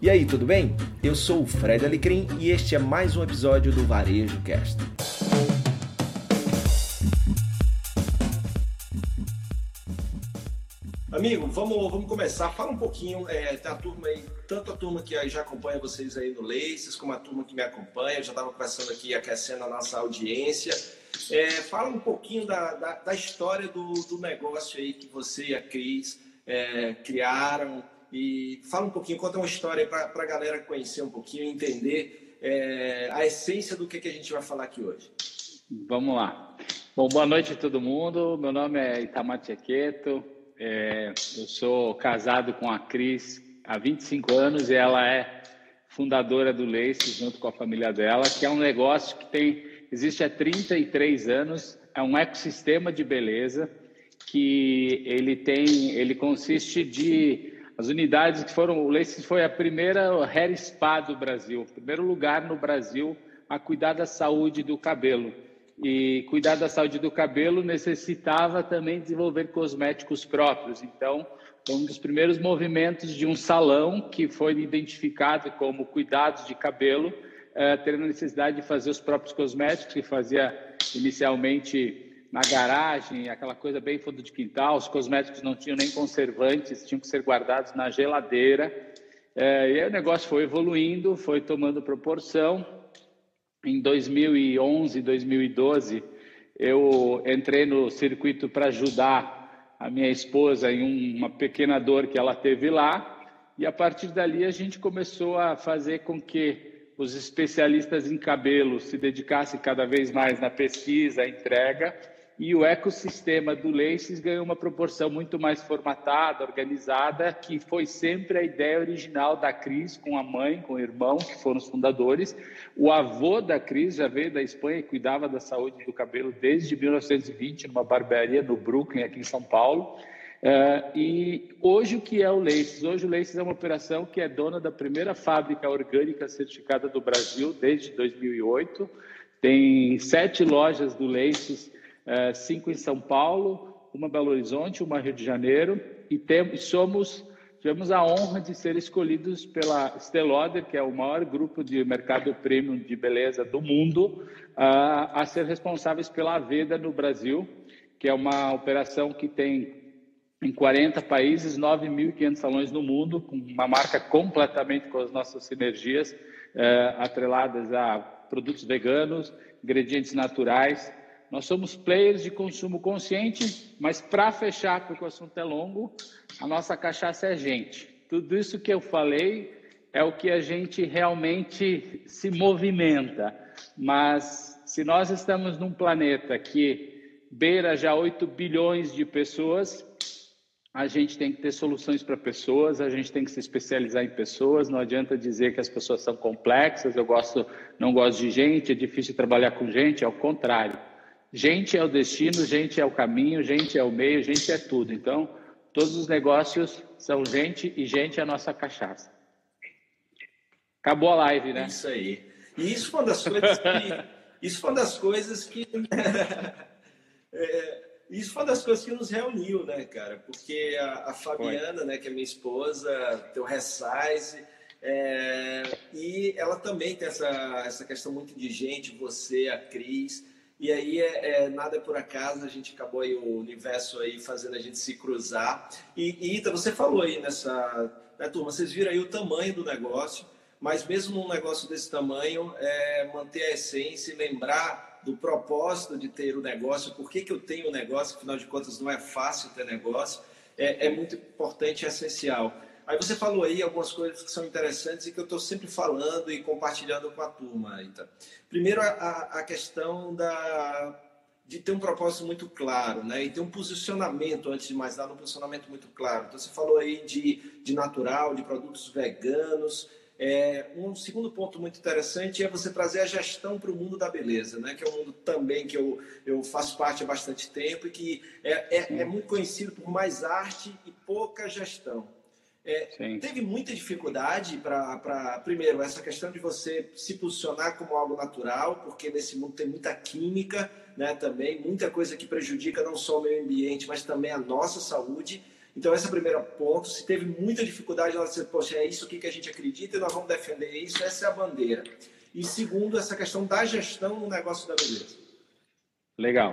E aí, tudo bem? Eu sou o Fred Alecrim e este é mais um episódio do Varejo Cast. Amigo, vamos, vamos começar. Fala um pouquinho é, da turma aí, tanto a turma que já acompanha vocês aí no Laces, como a turma que me acompanha. Eu já estava conversando aqui, aquecendo a nossa audiência. É, fala um pouquinho da, da, da história do, do, negócio aí que você e a Cris é, criaram, e fala um pouquinho, conta uma história para a galera conhecer um pouquinho, entender é, a essência do que, que a gente vai falar aqui hoje. Vamos lá. Bom, boa noite a todo mundo. Meu nome é Itamar Tchequeto. É, eu sou casado com a Cris há 25 anos e ela é fundadora do Lace junto com a família dela, que é um negócio que tem existe há 33 anos, é um ecossistema de beleza que ele tem, ele consiste de as unidades que foram, o Laces foi a primeira hair spa do Brasil, primeiro lugar no Brasil a cuidar da saúde do cabelo. E cuidar da saúde do cabelo necessitava também desenvolver cosméticos próprios. Então, um dos primeiros movimentos de um salão que foi identificado como cuidados de cabelo, eh, tendo a necessidade de fazer os próprios cosméticos, que fazia inicialmente na garagem, aquela coisa bem fundo de quintal. Os cosméticos não tinham nem conservantes, tinham que ser guardados na geladeira. É, e aí o negócio foi evoluindo, foi tomando proporção. Em 2011, 2012, eu entrei no circuito para ajudar a minha esposa em uma pequena dor que ela teve lá. E a partir dali a gente começou a fazer com que os especialistas em cabelo se dedicassem cada vez mais na pesquisa, entrega e o ecossistema do Laces ganhou uma proporção muito mais formatada, organizada, que foi sempre a ideia original da Cris com a mãe, com o irmão, que foram os fundadores. O avô da Cris já veio da Espanha e cuidava da saúde do cabelo desde 1920, numa barbearia no Brooklyn, aqui em São Paulo. Uh, e hoje o que é o Laces? Hoje o Laces é uma operação que é dona da primeira fábrica orgânica certificada do Brasil desde 2008. Tem sete lojas do Laces é, cinco em São Paulo, uma Belo Horizonte, uma Rio de Janeiro, e temos, somos tivemos a honra de ser escolhidos pela Stelloder, que é o maior grupo de mercado premium de beleza do mundo, a, a ser responsáveis pela Aveda no Brasil, que é uma operação que tem em 40 países, 9.500 salões no mundo, com uma marca completamente com as nossas sinergias, é, atreladas a produtos veganos, ingredientes naturais, nós somos players de consumo consciente, mas para fechar, porque o assunto é longo, a nossa cachaça é gente. Tudo isso que eu falei é o que a gente realmente se movimenta. Mas se nós estamos num planeta que beira já 8 bilhões de pessoas, a gente tem que ter soluções para pessoas, a gente tem que se especializar em pessoas. Não adianta dizer que as pessoas são complexas, eu gosto, não gosto de gente, é difícil trabalhar com gente, é o contrário. Gente é o destino, gente é o caminho, gente é o meio, gente é tudo. Então, todos os negócios são gente e gente é a nossa cachaça. Acabou a live, né? Isso aí. E isso foi uma das coisas que. Isso foi uma das coisas que. é, isso foi uma das coisas que nos reuniu, né, cara? Porque a, a Fabiana, né, que é minha esposa, tem o Resize, é, e ela também tem essa, essa questão muito de gente, você, a Cris. E aí, é, é, nada é por acaso, a gente acabou aí o universo aí fazendo a gente se cruzar. E, e Ita, você falou aí nessa. Né, turma, vocês viram aí o tamanho do negócio, mas mesmo num negócio desse tamanho, é, manter a essência e lembrar do propósito de ter o negócio, por que, que eu tenho o negócio, afinal de contas não é fácil ter negócio, é, é muito importante e essencial. Aí você falou aí algumas coisas que são interessantes e que eu estou sempre falando e compartilhando com a turma, Ita. Primeiro, a, a questão da, de ter um propósito muito claro, né? E ter um posicionamento, antes de mais nada, um posicionamento muito claro. Então, você falou aí de, de natural, de produtos veganos. É, um segundo ponto muito interessante é você trazer a gestão para o mundo da beleza, né? que é um mundo também que eu, eu faço parte há bastante tempo e que é, é, é muito conhecido por mais arte e pouca gestão. É, teve muita dificuldade para, primeiro, essa questão de você se posicionar como algo natural, porque nesse mundo tem muita química né, também, muita coisa que prejudica não só o meio ambiente, mas também a nossa saúde. Então, esse é o primeiro ponto. Se teve muita dificuldade, nós dissemos, poxa, é isso que a gente acredita e nós vamos defender isso, essa é a bandeira. E segundo, essa questão da gestão no negócio da beleza. Legal.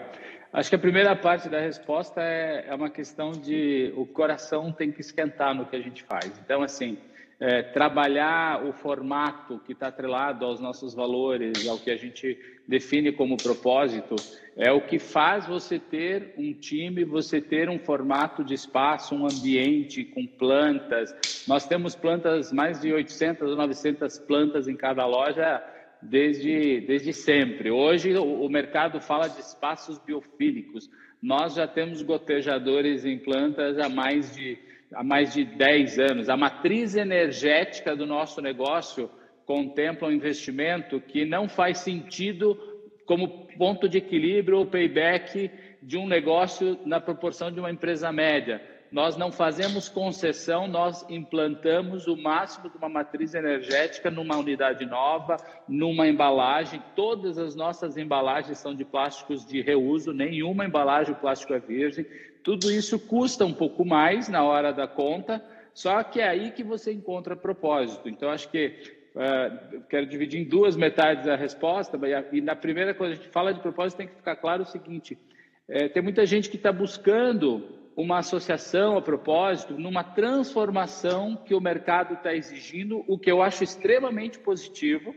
Acho que a primeira parte da resposta é, é uma questão de o coração tem que esquentar no que a gente faz. Então, assim, é, trabalhar o formato que está atrelado aos nossos valores, ao que a gente define como propósito, é o que faz você ter um time, você ter um formato de espaço, um ambiente com plantas. Nós temos plantas, mais de 800 ou 900 plantas em cada loja desde, desde sempre. Hoje o, mercado fala de espaços biofílicos. Nós já temos gotejadores em plantas há mais de há mais de 10 anos. A matriz energética do nosso negócio contempla um investimento que não faz sentido como ponto de equilíbrio ou payback de um negócio na proporção de uma empresa média. Nós não fazemos concessão, nós implantamos o máximo de uma matriz energética numa unidade nova, numa embalagem. Todas as nossas embalagens são de plásticos de reuso, nenhuma embalagem o plástico é virgem. Tudo isso custa um pouco mais na hora da conta, só que é aí que você encontra propósito. Então, acho que uh, quero dividir em duas metades a resposta. E na primeira, quando a gente fala de propósito, tem que ficar claro o seguinte: é, tem muita gente que está buscando uma associação a propósito numa transformação que o mercado está exigindo, o que eu acho extremamente positivo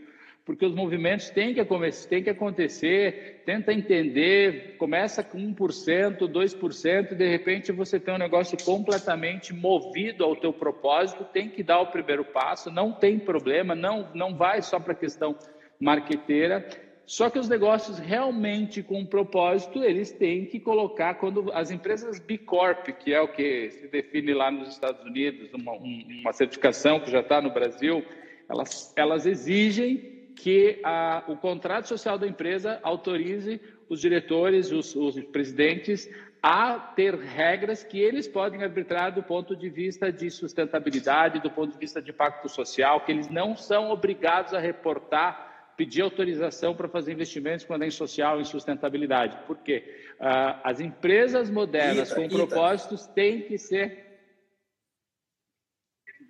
porque os movimentos têm que, têm que acontecer, tenta entender, começa com 1%, 2%, e de repente você tem um negócio completamente movido ao teu propósito, tem que dar o primeiro passo, não tem problema, não, não vai só para a questão marqueteira, só que os negócios realmente com propósito, eles têm que colocar, quando as empresas B Corp, que é o que se define lá nos Estados Unidos, uma, uma certificação que já está no Brasil, elas, elas exigem que a, o contrato social da empresa autorize os diretores, os, os presidentes, a ter regras que eles podem arbitrar do ponto de vista de sustentabilidade, do ponto de vista de impacto social, que eles não são obrigados a reportar, pedir autorização para fazer investimentos é em social e sustentabilidade. Por quê? Uh, as empresas modernas Ita, com Ita. propósitos têm que ser.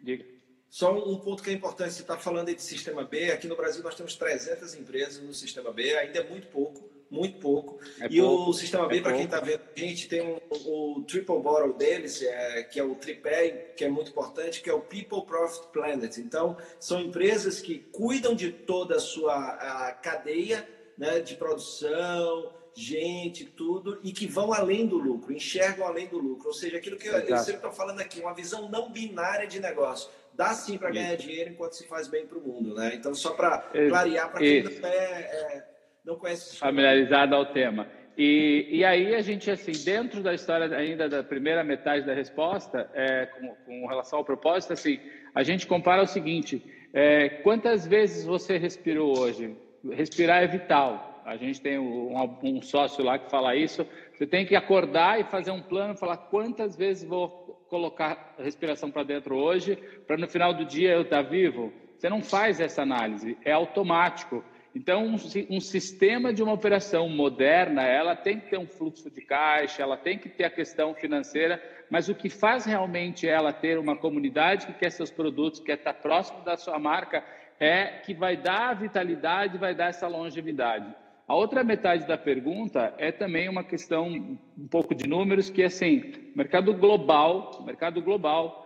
Diga. Só um ponto que é importante, você está falando aí de sistema B, aqui no Brasil nós temos 300 empresas no sistema B, ainda é muito pouco, muito pouco. É e pouco, o sistema é B, para quem está vendo, a gente tem um, o triple bottle deles, é, que é o tripé, que é muito importante, que é o People Profit Planet. Então, são empresas que cuidam de toda a sua a cadeia né, de produção, gente, tudo, e que vão além do lucro, enxergam além do lucro. Ou seja, aquilo que eu, eu sempre estou falando aqui, uma visão não binária de negócio dá sim para ganhar dinheiro enquanto se faz bem para o mundo, né? Então, só para clarear para quem não, é, é, não conhece... Familiarizado ao tema. E, e aí a gente, assim, dentro da história ainda da primeira metade da resposta, é, com, com, relação ao propósito, assim, a gente compara o seguinte, é, quantas vezes você respirou hoje? Respirar é vital. A gente tem um, um sócio lá que fala isso. Você tem que acordar e fazer um plano, falar quantas vezes vou colocar respiração para dentro hoje, para no final do dia eu estar vivo? Você não faz essa análise, é automático. Então, um, um, sistema de uma operação moderna, ela tem que ter um fluxo de caixa, ela tem que ter a questão financeira, mas o que faz realmente ela ter uma comunidade que quer seus produtos, quer estar próximo da sua marca, é que vai dar vitalidade, vai dar essa longevidade. A outra metade da pergunta é também uma questão um pouco de números, que assim, mercado global, mercado global é,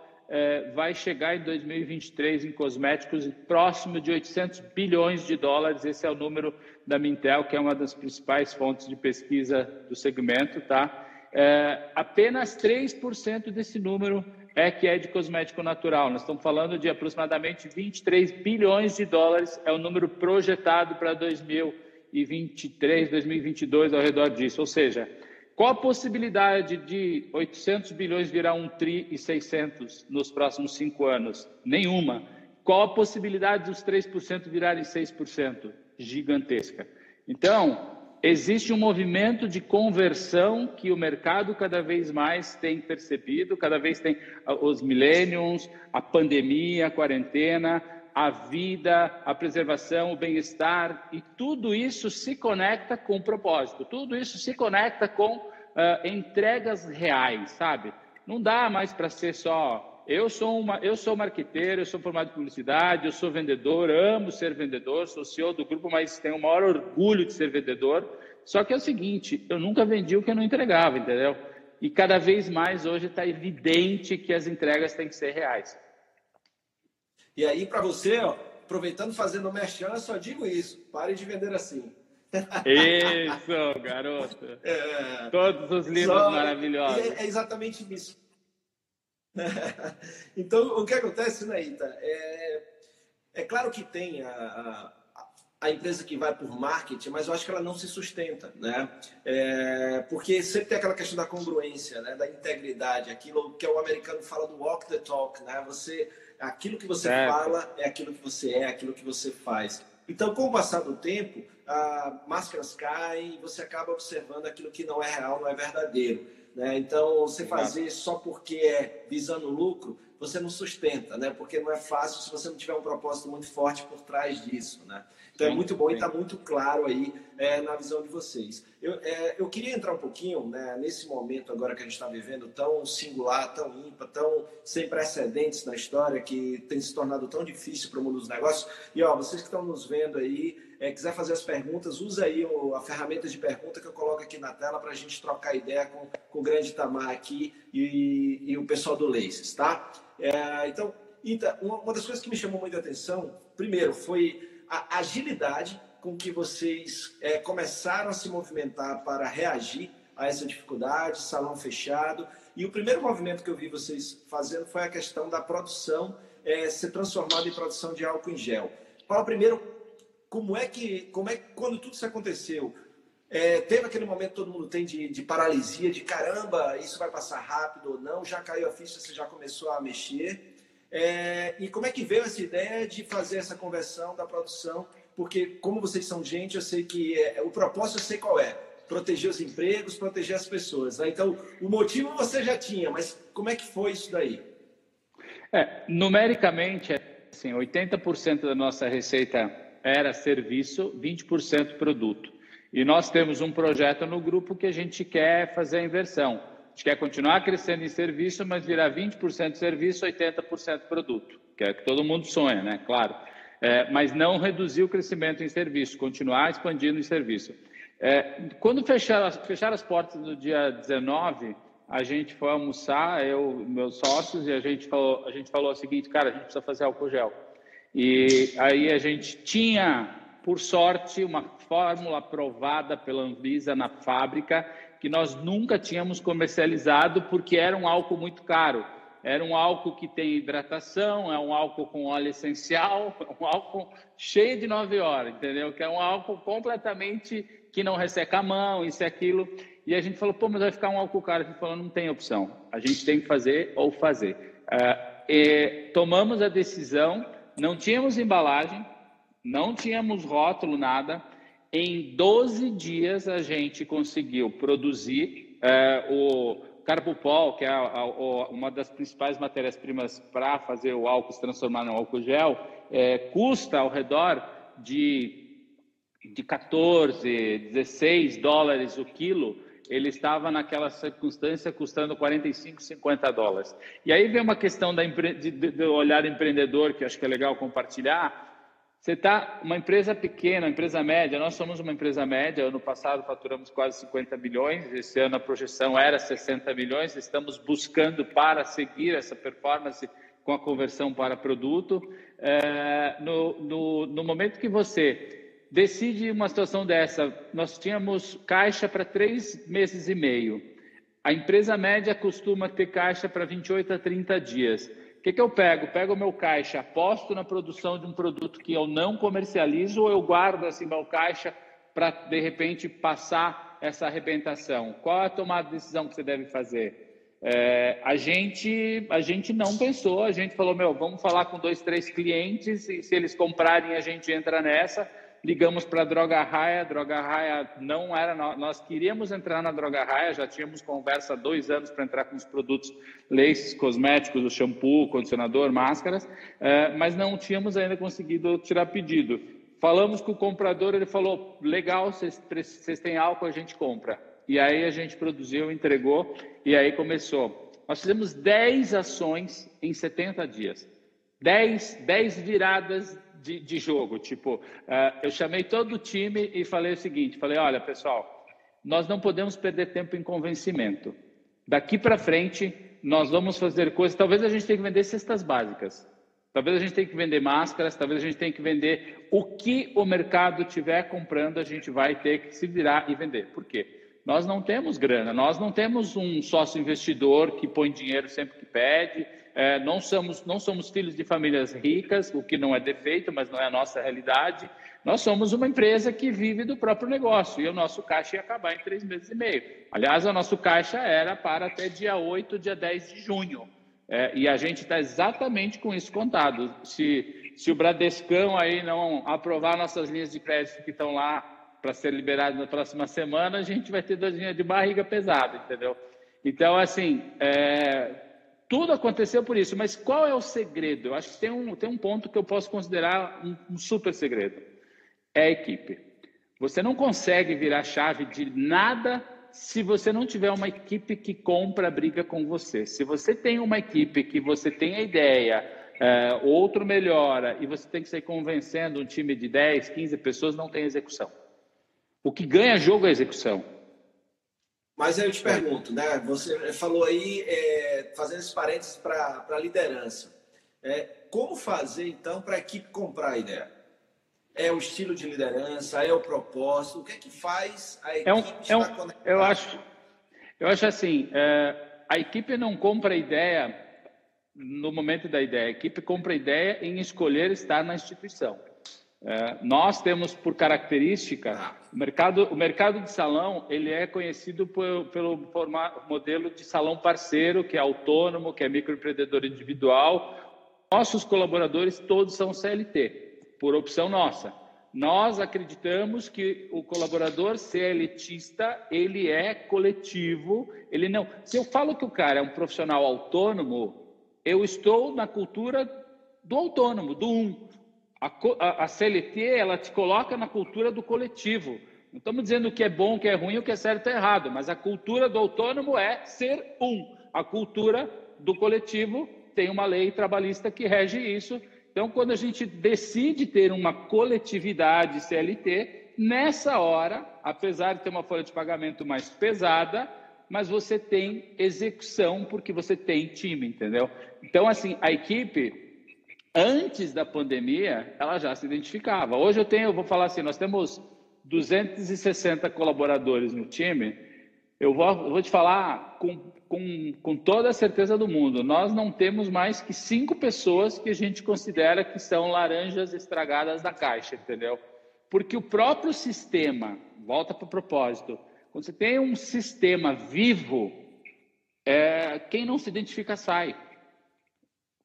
vai chegar em 2023 em cosméticos próximo de 800 bilhões de dólares. Esse é o número da Mintel, que é uma das principais fontes de pesquisa do segmento, tá? É, apenas 3% desse número é que é de cosmético natural. Nós estamos falando de aproximadamente 23 bilhões de dólares, é o número projetado para 2023. 2023, 2022 ao redor disso. Ou seja, qual a possibilidade de 800 bilhões virar um tri e 600 nos próximos cinco anos? Nenhuma. Qual a possibilidade dos 3% virarem 6%? Gigantesca. Então, existe um movimento de conversão que o mercado cada vez mais tem percebido, cada vez tem os millennials, a pandemia, a quarentena, a vida, a preservação, o bem-estar, e tudo isso se conecta com o propósito, tudo isso se conecta com uh, entregas reais, sabe? Não dá mais para ser só. Eu sou uma, eu sou marqueteiro, eu sou formado em publicidade, eu sou vendedor, amo ser vendedor, sou CEO do grupo, mas tenho o maior orgulho de ser vendedor. Só que é o seguinte, eu nunca vendi o que eu não entregava, entendeu? E cada vez mais hoje está evidente que as entregas têm que ser reais. E aí, para você, ó, aproveitando fazendo o merchan, só digo isso: pare de vender assim. Isso, garoto. É, Todos os livros só, maravilhosos. É, é, exatamente isso. então, o que acontece, né, Ita? É, é claro que tem a, a, a, empresa que vai por marketing, mas eu acho que ela não se sustenta, né? É, porque sempre tem aquela questão da congruência, né? da integridade, aquilo que o americano fala do walk the talk, né? Você, aquilo que você fala é aquilo que você é, aquilo que você faz. Então, com o passar do tempo, máscaras caem e você acaba observando aquilo que não é real, não é verdadeiro. Né? Então, você fazer só porque é visando lucro, você não sustenta, né? porque não é fácil se você não tiver um propósito muito forte por trás disso. Né? Então, é muito bom e está muito claro aí é, na visão de vocês. Eu, é, eu queria entrar um pouquinho né, nesse momento agora que a gente está vivendo, tão singular, tão ímpar, tão sem precedentes na história, que tem se tornado tão difícil para o mundo dos negócios. E, ó, vocês que estão nos vendo aí, é, quiser fazer as perguntas, usa aí o, a ferramenta de pergunta que eu coloco aqui na tela para a gente trocar ideia com, com o grande Tamar aqui e, e o pessoal do Laces, tá? É, então, Ita, uma, uma das coisas que me chamou muita atenção, primeiro, foi a agilidade com que vocês é, começaram a se movimentar para reagir a essa dificuldade, salão fechado. E o primeiro movimento que eu vi vocês fazendo foi a questão da produção é, ser transformada em produção de álcool em gel. Fala primeiro como é que, como é quando tudo isso aconteceu, é, teve aquele momento todo mundo tem de, de, paralisia, de caramba, isso vai passar rápido ou não? Já caiu a ficha, você já começou a mexer? É, e como é que veio essa ideia de fazer essa conversão da produção? Porque, como vocês são gente, eu sei que é, o propósito eu sei qual é: proteger os empregos, proteger as pessoas. Né? Então, o motivo você já tinha, mas como é que foi isso daí? É, numericamente, assim, 80% da nossa receita era serviço, 20% produto. E nós temos um projeto no grupo que a gente quer fazer a inversão. A gente quer continuar crescendo em serviço, mas virar 20% serviço, 80% produto, que é que todo mundo sonha, né? Claro. É, mas não reduzir o crescimento em serviço, continuar expandindo em serviço. É, quando fecharam fecharam as portas no dia 19, a gente foi almoçar, eu meus sócios, e a gente falou, a gente falou o seguinte, cara, a gente precisa fazer álcool gel. E aí a gente tinha, por sorte, uma fórmula aprovada pela Anvisa na fábrica que nós nunca tínhamos comercializado porque era um álcool muito caro. Era um álcool que tem hidratação, é um álcool com óleo essencial, um álcool cheio de nove horas, entendeu? Que é um álcool completamente que não resseca a mão, isso e aquilo. E a gente falou, pô, mas vai ficar um álcool caro. A gente falou, não tem opção. A gente tem que fazer ou fazer. Uh, tomamos a decisão não tínhamos embalagem, não tínhamos rótulo, nada. Em 12 dias a gente conseguiu produzir é, o Carbopol, que é a, a, uma das principais matérias-primas para fazer o álcool se transformar no álcool gel, é, custa ao redor de, de 14, 16 dólares o quilo ele estava naquela circunstância custando 45, 50 dólares. E aí vem uma questão da do olhar empreendedor que acho que é legal compartilhar. Você está uma empresa pequena, uma empresa média. Nós somos uma empresa média. Ano passado faturamos quase 50 bilhões. Esse ano a projeção era 60 milhões. Estamos buscando para seguir essa performance com a conversão para produto. É, no, no, no momento que você decide uma situação dessa, nós tínhamos caixa para três meses e meio. A empresa média costuma ter caixa para 28 a 30 dias. O que, que eu pego? Pego o meu caixa, aposto na produção de um produto que eu não comercializo ou eu guardo assim meu caixa para, de repente, passar essa arrebentação? Qual é a tomada de decisão que você deve fazer? É, a, gente, a gente não pensou, a gente falou, meu, vamos falar com dois, três clientes e se eles comprarem a gente entra nessa ligamos para a Droga Raia, Droga Raia não era, nós queríamos entrar na Droga Raia, já tínhamos conversa há dois anos para entrar com os produtos leis, cosméticos, o shampoo, condicionador, máscaras, eh, mas não tínhamos ainda conseguido tirar pedido. Falamos com o comprador, ele falou, legal, vocês têm álcool, a gente compra. E aí a gente produziu, entregou, e aí começou. Nós fizemos 10 ações em 70 dias. 10, 10 viradas de, de jogo. Tipo, uh, eu chamei todo o time e falei o seguinte: falei, olha, pessoal, nós não podemos perder tempo em convencimento. Daqui para frente, nós vamos fazer coisas. Talvez a gente tenha que vender cestas básicas. Talvez a gente tenha que vender máscaras, talvez a gente tenha que vender o que o mercado tiver comprando, a gente vai ter que se virar e vender. Por quê? Nós não temos grana, nós não temos um sócio investidor que põe dinheiro sempre que pede, é, não, somos, não somos filhos de famílias ricas, o que não é defeito, mas não é a nossa realidade. Nós somos uma empresa que vive do próprio negócio e o nosso caixa ia acabar em três meses e meio. Aliás, o nosso caixa era para até dia 8, dia 10 de junho. É, e a gente está exatamente com isso contado. Se, se o Bradescão aí não aprovar nossas linhas de crédito que estão lá para ser liberadas na próxima semana, a gente vai ter dorzinha de barriga pesada, entendeu? Então, assim, é, tudo aconteceu por isso, mas qual é o segredo? Eu acho que tem um, tem um ponto que eu posso considerar um, um super segredo: é a equipe. Você não consegue virar chave de nada se você não tiver uma equipe que compra a briga com você. Se você tem uma equipe que você tem a ideia, é, outro melhora, e você tem que sair convencendo um time de 10, 15 pessoas, não tem execução. O que ganha jogo é execução. Mas eu te pergunto, né? Você falou aí, é, fazendo esses parênteses para a liderança. É, como fazer, então, para a equipe comprar a ideia? É o estilo de liderança, é o propósito? O que é que faz a equipe é um, estar é um, conectada? Eu acho, eu acho assim, é, a equipe não compra a ideia no momento da ideia. A equipe compra a ideia em escolher estar na instituição. É, nós temos por característica o mercado, o mercado de salão ele é conhecido por, pelo modelo de salão parceiro, que é autônomo, que é microempreendedor individual. Nossos colaboradores todos são CLT, por opção nossa. Nós acreditamos que o colaborador CLTista ele é coletivo, ele não. Se eu falo que o cara é um profissional autônomo, eu estou na cultura do autônomo, do um. A, a, CLT, ela te coloca na cultura do coletivo. Não estamos dizendo o que é bom, o que é ruim, o que é certo e errado, mas a cultura do autônomo é ser um. A cultura do coletivo tem uma lei trabalhista que rege isso. Então, quando a gente decide ter uma coletividade CLT, nessa hora, apesar de ter uma folha de pagamento mais pesada, mas você tem execução porque você tem time, entendeu? Então, assim, a equipe antes da pandemia, ela já se identificava. Hoje eu tenho, eu vou falar assim, nós temos 260 colaboradores no time. Eu vou, eu vou te falar com, com, com toda a certeza do mundo, nós não temos mais que cinco pessoas que a gente considera que são laranjas estragadas da caixa, entendeu? Porque o próprio sistema, volta para o propósito, quando você tem um sistema vivo, é, quem não se identifica sai.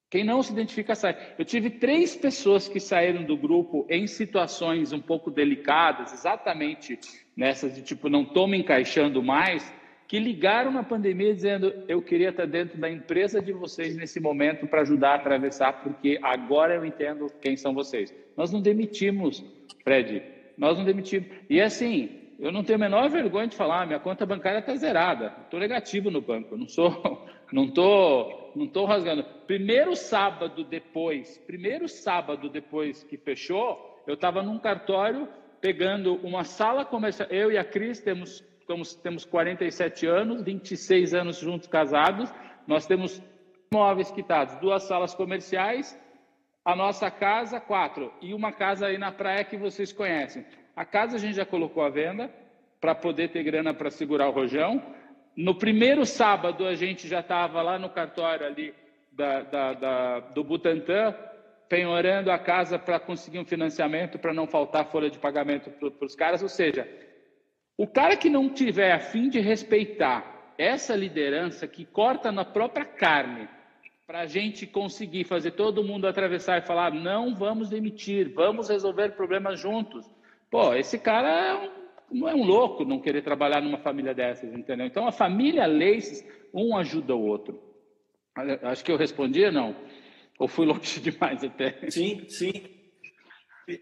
Quem não se identifica sai. Eu tive três pessoas que saíram do grupo em situações um pouco delicadas, exatamente nessas de tipo, não estou me encaixando mais, que ligaram na pandemia dizendo: eu queria estar dentro da empresa de vocês nesse momento para ajudar a atravessar, porque agora eu entendo quem são vocês. Nós não demitimos, Fred, nós não demitimos. E assim, eu não tenho a menor vergonha de falar, minha conta bancária está zerada, estou negativo no banco, não sou, não estou, não estou rasgando. Primeiro sábado depois, primeiro sábado depois que fechou, eu estava num cartório pegando uma sala comercial. Eu e a Cris temos, temos, temos 47 anos, 26 anos juntos casados. Nós temos imóveis quitados, duas salas comerciais, a nossa casa, quatro, e uma casa aí na praia que vocês conhecem. A casa a gente já colocou à venda para poder ter grana para segurar o rojão. No primeiro sábado a gente já estava lá no cartório ali da, da, da, do Butantã, penhorando a casa para conseguir um financiamento, para não faltar folha de pagamento para os caras. Ou seja, o cara que não tiver a fim de respeitar essa liderança que corta na própria carne, para a gente conseguir fazer todo mundo atravessar e falar: não vamos demitir, vamos resolver problemas juntos. Pô, esse cara é um, não é um louco não querer trabalhar numa família dessas, entendeu? Então, a família Leis, um ajuda o outro. Acho que eu respondi, não? Ou fui longe demais até? Sim, sim.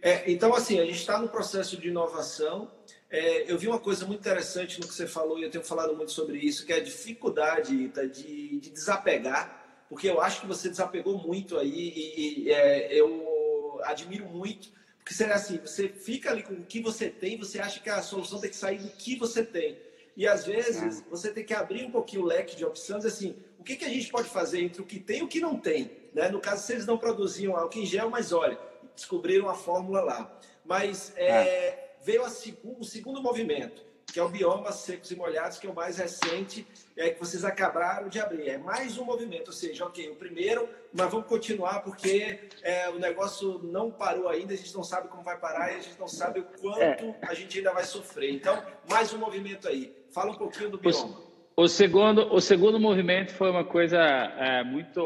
É, então, assim, a gente está no processo de inovação. É, eu vi uma coisa muito interessante no que você falou, e eu tenho falado muito sobre isso, que é a dificuldade, Ita, de, de desapegar, porque eu acho que você desapegou muito aí, e, e é, eu admiro muito, porque seria assim, você fica ali com o que você tem, você acha que a solução tem que sair do que você tem. E às vezes é. você tem que abrir um pouquinho o leque de opções, assim, o que, que a gente pode fazer entre o que tem e o que não tem? Né? No caso, se eles não produziam álcool em gel, mas olha, descobriram a fórmula lá. Mas é, é veio o segundo movimento, que é o bioma secos e molhados, que é o mais recente, é que vocês acabaram de abrir. É mais um movimento, ou seja, ok, o primeiro, mas vamos continuar porque é, o negócio não parou ainda, a gente não sabe como vai parar e a gente não sabe o quanto é. a gente ainda vai sofrer. Então, mais um movimento aí. Fala um pouquinho do bioma. O, o segundo, o segundo movimento foi uma coisa é, muito,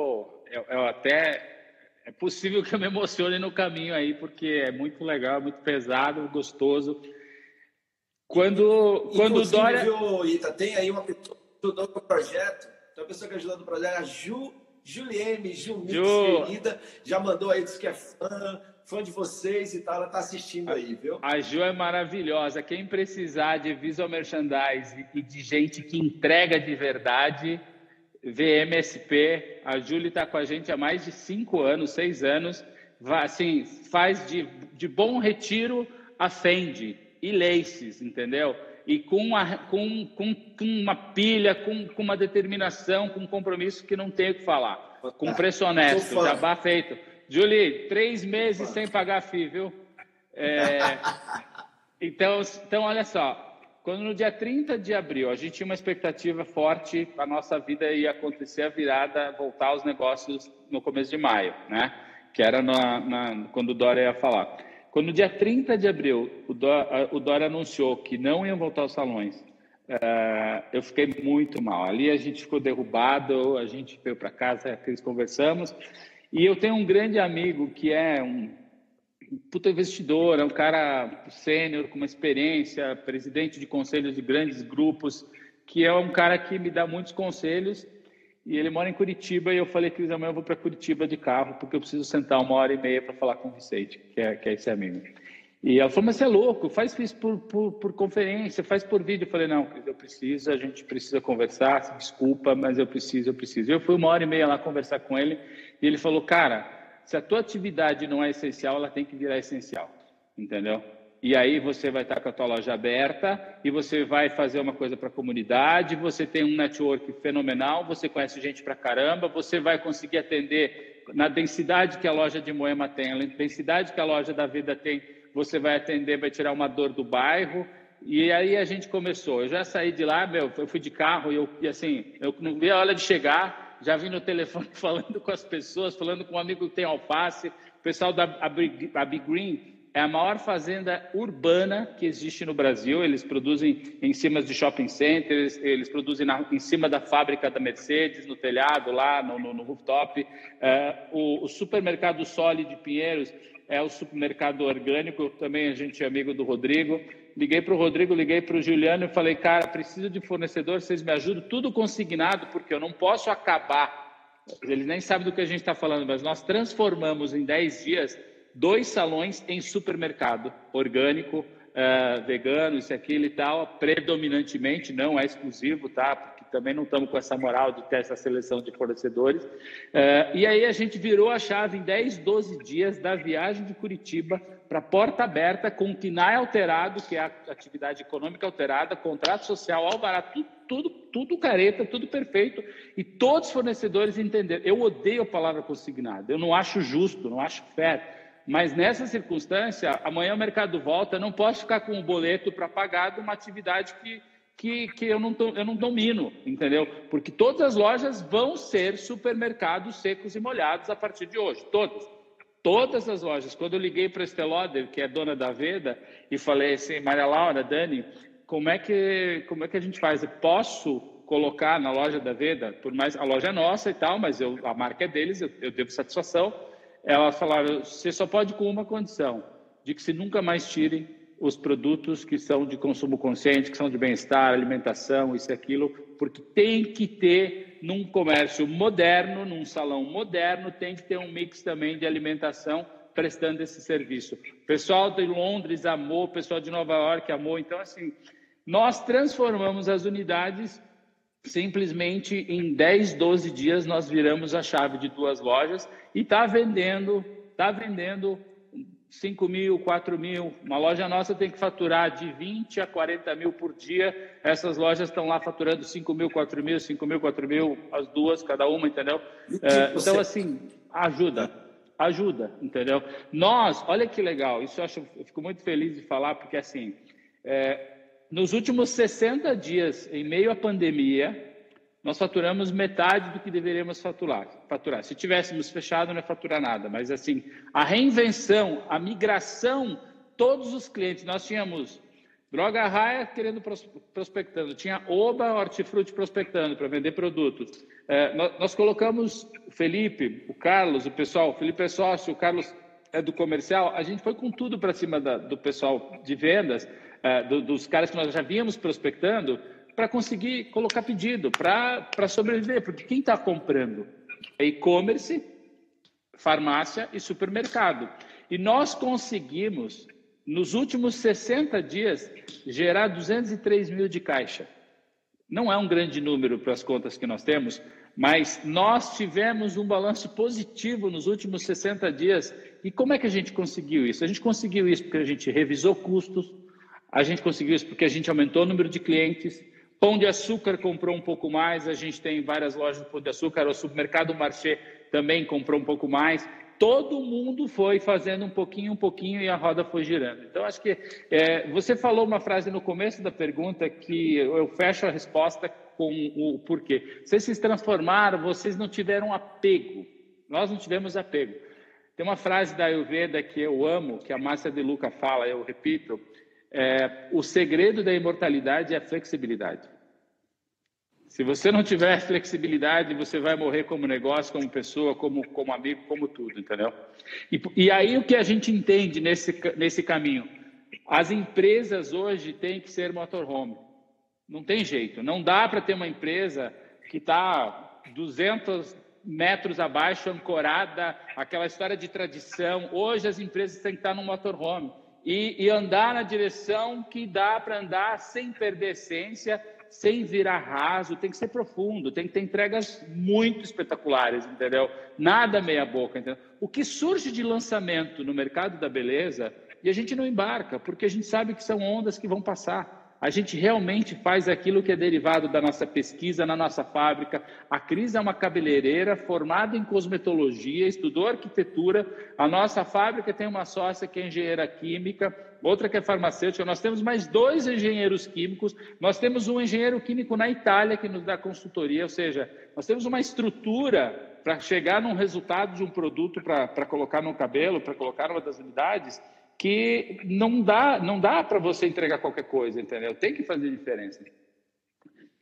eu, eu até é possível que eu me emocione no caminho aí, porque é muito legal, muito pesado, gostoso. Quando, quando o Dória. Viu, Ita, tem aí uma pessoa ajudou no projeto, tem uma pessoa que ajudou no projeto, a Ju, Juliene, Ju, Ju. querida, já mandou aí, disse que é fã, fã de vocês e tal, ela está assistindo aí, viu? A Ju é maravilhosa. Quem precisar de visual merchandising e de gente que entrega de verdade, VMSP, a Júlia está com a gente há mais de cinco anos, seis anos, assim, faz de, de bom retiro a Fendi e laces, entendeu? E com uma, com, com, com uma pilha, com, com uma determinação, com um compromisso que não tem o que falar. Com preço honesto, jabá feito. Julie, três meses sem pagar FII, viu? É, então, então, olha só, quando no dia 30 de abril a gente tinha uma expectativa forte, a nossa vida ia acontecer a virada, voltar aos negócios no começo de maio, né? Que era na, na, quando o Dória ia falar. Quando no dia 30 de abril o Dória, o Dória anunciou que não iam voltar aos salões, uh, eu fiquei muito mal. Ali a gente ficou derrubado, a gente veio para casa, eles conversamos. E eu tenho um grande amigo que é um puta investidor, é um cara sênior com uma experiência, presidente de conselhos de grandes grupos, que é um cara que me dá muitos conselhos. E ele mora em Curitiba e eu falei, Cris, amanhã eu vou para Curitiba de carro porque eu preciso sentar uma hora e meia para falar com o Vicente, que é, que é esse amigo. E ela falou, mas você é louco, faz isso por, por, por conferência, faz por vídeo. Eu falei, não, Cris, eu preciso, a gente precisa conversar, desculpa, mas eu preciso, eu preciso. Eu fui uma hora e meia lá conversar com ele e ele falou, cara, se a tua atividade não é essencial, ela tem que virar essencial, entendeu? E aí você vai estar com a tua loja aberta e você vai fazer uma coisa para a comunidade, você tem um network fenomenal, você conhece gente para caramba, você vai conseguir atender na densidade que a loja de Moema tem, na densidade que a loja da Vida tem, você vai atender, vai tirar uma dor do bairro. E aí a gente começou. Eu já saí de lá, meu, eu fui de carro e, eu, e assim, eu não vi a hora de chegar, já vim no telefone falando com as pessoas, falando com um amigo que tem alface. O pessoal da Big Green é a maior fazenda urbana que existe no Brasil. Eles produzem em cima de shopping centers, eles produzem na, em cima da fábrica da Mercedes, no telhado, lá no, no, no rooftop. É, o, o, supermercado Soli de Pinheiros é o supermercado orgânico, também a gente é amigo do Rodrigo. Liguei para o Rodrigo, liguei para o Juliano e falei, cara, preciso de fornecedor, vocês me ajudam, tudo consignado, porque eu não posso acabar. Eles nem sabem do que a gente está falando, mas nós transformamos em 10 dias dois salões em supermercado orgânico, uh, vegano, isso, aquilo e tal, predominantemente, não é exclusivo, tá? Porque também não estamos com essa moral de ter essa seleção de fornecedores. Uh, e aí a gente virou a chave em 10, 12 dias da viagem de Curitiba para porta aberta, com o KINAI alterado, que é a atividade econômica alterada, contrato social, alvará, tudo, tudo, tudo careta, tudo perfeito, e todos os fornecedores entenderam. Eu odeio a palavra consignado, eu não acho justo, não acho fair, mas nessa circunstância, amanhã o mercado volta, eu não posso ficar com um boleto para pagar de uma atividade que, que, que eu, não, eu não domino, entendeu? Porque todas as lojas vão ser supermercados secos e molhados a partir de hoje, todas todas as lojas. Quando eu liguei para a Esteloder, que é dona da Veda, e falei assim, Maria Laura, Dani, como é que, como é que a gente faz? Eu posso colocar na loja da Veda, por mais a loja é nossa e tal, mas eu, a marca é deles, eu, eu devo satisfação. Elas falaram, você só pode com uma condição, de que se nunca mais tirem os produtos que são de consumo consciente, que são de bem-estar, alimentação, isso e aquilo, porque tem que ter num comércio moderno, num salão moderno, tem que ter um mix também de alimentação prestando esse serviço. O pessoal de Londres amou, o pessoal de Nova York amou. Então, assim, nós transformamos as unidades simplesmente em 10, 12 dias nós viramos a chave de duas lojas e está vendendo, está vendendo 5 mil, 4 mil. Uma loja nossa tem que faturar de 20 a 40 mil por dia. Essas lojas estão lá faturando 5 mil, 4 mil, 5 mil, 4 mil, as duas, cada uma, entendeu? É, então, assim, ajuda, ajuda, entendeu? Nós, olha que legal, isso eu, acho, eu fico muito feliz de falar, porque assim, é, nos últimos 60 dias, em meio à pandemia, nós faturamos metade do que deveríamos faturar. faturar. Se tivéssemos fechado, não ia faturar nada. Mas, assim, a reinvenção, a migração, todos os clientes, nós tínhamos Droga Raia querendo prospectando, tinha Oba Hortifruti prospectando para vender produtos. É, nós, nós, colocamos o Felipe, o Carlos, o pessoal, o Felipe é sócio, o Carlos é do comercial, a gente foi com tudo para cima da, do pessoal de vendas, do, dos caras que nós já vínhamos prospectando, para conseguir colocar pedido, para sobreviver, porque quem está comprando é e-commerce, farmácia e supermercado. E nós conseguimos, nos últimos 60 dias, gerar 203 mil de caixa. Não é um grande número para as contas que nós temos, mas nós tivemos um balanço positivo nos últimos 60 dias. E como é que a gente conseguiu isso? A gente conseguiu isso porque a gente revisou custos, a gente conseguiu isso porque a gente aumentou o número de clientes, Pão de Açúcar comprou um pouco mais, a gente tem várias lojas de Pão de Açúcar, o supermercado Marché também comprou um pouco mais. Todo mundo foi fazendo um pouquinho, um pouquinho e a roda foi girando. Então, acho que é, você falou uma frase no começo da pergunta que eu fecho a resposta com o porquê. Vocês se transformaram, vocês não tiveram apego. Nós não tivemos apego. Tem uma frase da Ayurveda que eu amo, que a Márcia de Luca fala, eu repito, é, o segredo da imortalidade é a flexibilidade. Se você não tiver flexibilidade, você vai morrer como negócio, como pessoa, como, como amigo, como tudo, entendeu? E, e aí o que a gente entende nesse, nesse caminho? As empresas hoje têm que ser motorhome. Não tem jeito. Não dá para ter uma empresa que está 200 metros abaixo, ancorada, aquela história de tradição. Hoje as empresas têm que estar no motorhome e, e andar na direção que dá para andar sem perder essência, sem virar raso, tem que ser profundo, tem que ter entregas muito espetaculares, entendeu? Nada meia boca, entendeu? O que surge de lançamento no mercado da beleza e a gente não embarca, porque a gente sabe que são ondas que vão passar a gente realmente faz aquilo que é derivado da nossa pesquisa na nossa fábrica. A Cris é uma cabeleireira formada em cosmetologia, estudou arquitetura. A nossa fábrica tem uma sócia que é engenheira química, outra que é farmacêutica. Nós temos mais dois engenheiros químicos. Nós temos um engenheiro químico na Itália que nos dá consultoria, ou seja, nós temos uma estrutura para chegar num resultado de um produto para colocar no cabelo, para colocar numa das unidades que não dá, não dá para você entregar qualquer coisa, entendeu? Tem que fazer diferença.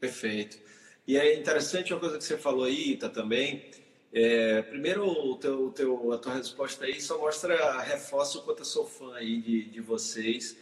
Perfeito. E é interessante uma coisa que você falou aí, Ita, também. É, primeiro, o teu, teu, a tua resposta aí só mostra, reforça o quanto eu sou fã aí de, de vocês.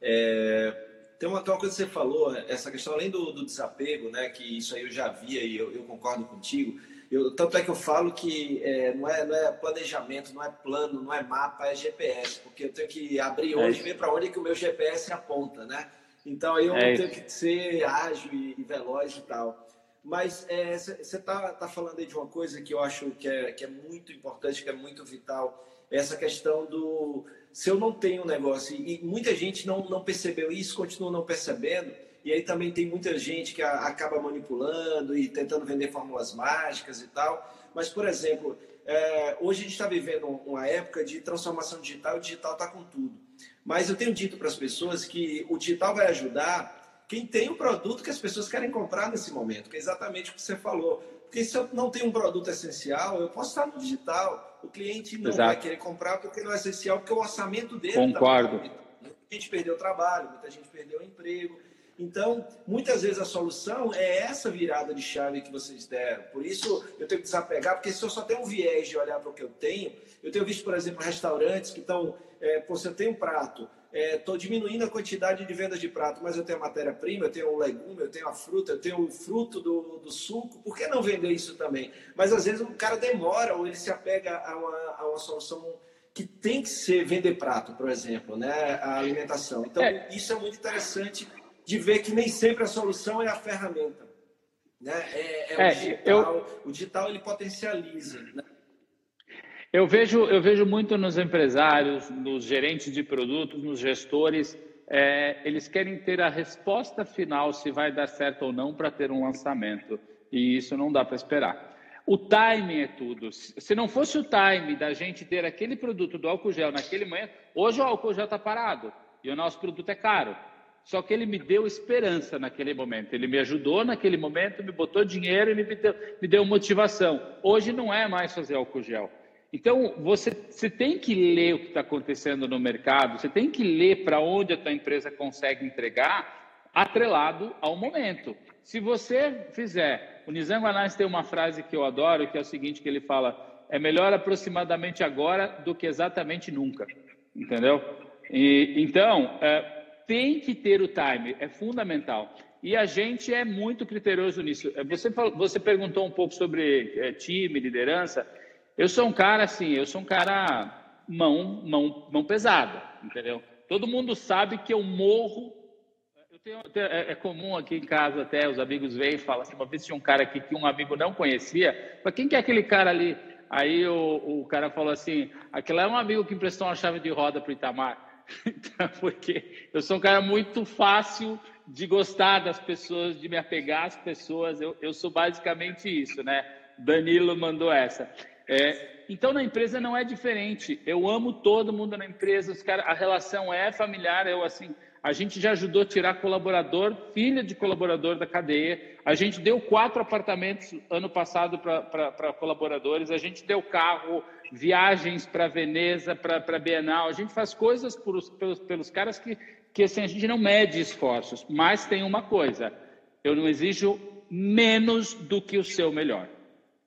É, tem, uma, uma coisa que você falou, essa questão além do, do desapego, né, que isso aí eu já via e eu, eu concordo contigo, eu, tanto é que eu falo que é, não, é, não é planejamento, não é plano, não é mapa, é GPS, porque eu tenho que abrir hoje é e ver para onde é que o meu GPS aponta, né? Então aí eu é tenho que ser ágil e, e veloz e tal. Mas você é, está tá falando aí de uma coisa que eu acho que é, que é muito importante, que é muito vital, essa questão do se eu não tenho um negócio, e muita gente não, não percebeu isso, continua não percebendo, e aí também tem muita gente que acaba manipulando e tentando vender fórmulas mágicas e tal. Mas, por exemplo, é, hoje a gente está vivendo uma época de transformação digital e o digital está com tudo. Mas eu tenho dito para as pessoas que o digital vai ajudar quem tem o produto que as pessoas querem comprar nesse momento, que é exatamente o que você falou. Porque se eu não tenho um produto essencial, eu posso estar no digital. O cliente não Exato. vai querer comprar porque não é essencial, porque o orçamento dele tá Concordo. Tá muita gente perdeu o trabalho, muita gente perdeu o emprego. Então, muitas vezes a solução é essa virada de chave que vocês deram. Por isso, eu tenho que desapegar, porque se eu só tenho um viés de olhar para o que eu tenho, eu tenho visto, por exemplo, restaurantes que estão, é, pô, se eu tenho um prato, estou é, diminuindo a quantidade de vendas de prato, mas eu tenho a matéria-prima, eu tenho o legume, eu tenho a fruta, eu tenho o fruto do, do suco, por que não vender isso também? Mas às vezes o cara demora ou ele se apega a uma, a uma solução que tem que ser vender prato, por exemplo, né? A alimentação. Então, é. isso é muito interessante de ver que nem sempre a solução é a ferramenta. Né? É, é, é o digital. Eu... O digital ele potencializa. Né? Eu vejo, eu vejo muito nos empresários, nos gerentes de produtos, nos gestores, é, eles querem ter a resposta final se vai dar certo ou não para ter um lançamento. E isso não dá para esperar. O timing é tudo. Se não fosse o timing da gente ter aquele produto do álcool gel naquele momento, hoje o álcool gel está parado e o nosso produto é caro. Só que ele me deu esperança naquele momento. Ele me ajudou naquele momento, me botou dinheiro e me deu, me deu motivação. Hoje não é mais fazer álcool gel. Então, você, você tem que ler o que está acontecendo no mercado, você tem que ler para onde a tua empresa consegue entregar, atrelado ao momento. Se você fizer, o Nizam Guanais tem uma frase que eu adoro, que é o seguinte, que ele fala, é melhor aproximadamente agora do que exatamente nunca, entendeu? E, então, é, tem que ter o time, é fundamental. E a gente é muito criterioso nisso. É, você, você perguntou um pouco sobre é, time, liderança. Eu sou um cara assim, eu sou um cara mão, mão, mão pesada, entendeu? Todo mundo sabe que eu morro tenho, é, é, comum aqui em casa até, os amigos vêm e falam assim, uma vez tinha um cara aqui que um amigo não conhecia, mas quem que é aquele cara ali? Aí o, o cara falou assim, aquele é um amigo que emprestou uma chave de roda para o Itamar. Então, porque eu sou um cara muito fácil de gostar das pessoas, de me apegar às pessoas, eu, eu sou basicamente isso, né? Danilo mandou essa. É, então, na empresa não é diferente. Eu amo todo mundo na empresa, os cara, a relação é familiar. Eu, assim, a gente já ajudou a tirar colaborador, filha de colaborador da cadeia. A gente deu quatro apartamentos ano passado para colaboradores. A gente deu carro, viagens para Veneza, para Bienal. A gente faz coisas por, pelos, pelos caras que, que assim, a gente não mede esforços. Mas tem uma coisa: eu não exijo menos do que o seu melhor.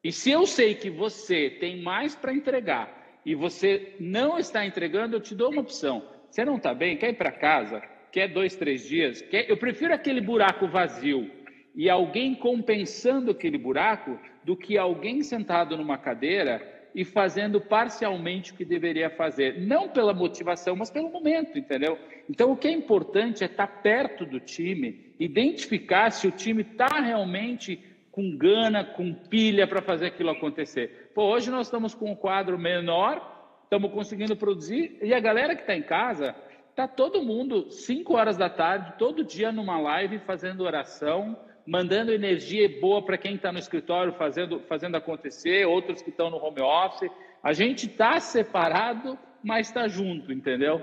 E se eu sei que você tem mais para entregar e você não está entregando, eu te dou uma opção. Você não está bem? Quer ir para casa? Quer dois, três dias, quer... eu prefiro aquele buraco vazio e alguém compensando aquele buraco do que alguém sentado numa cadeira e fazendo parcialmente o que deveria fazer, não pela motivação, mas pelo momento, entendeu? Então, o que é importante é estar perto do time, identificar se o time está realmente com gana, com pilha para fazer aquilo acontecer. Pô, hoje nós estamos com um quadro menor, estamos conseguindo produzir, e a galera que está em casa Tá todo mundo, 5 horas da tarde, todo dia numa live, fazendo oração, mandando energia boa para quem está no escritório fazendo, fazendo acontecer, outros que estão no home office. A gente está separado, mas está junto, entendeu?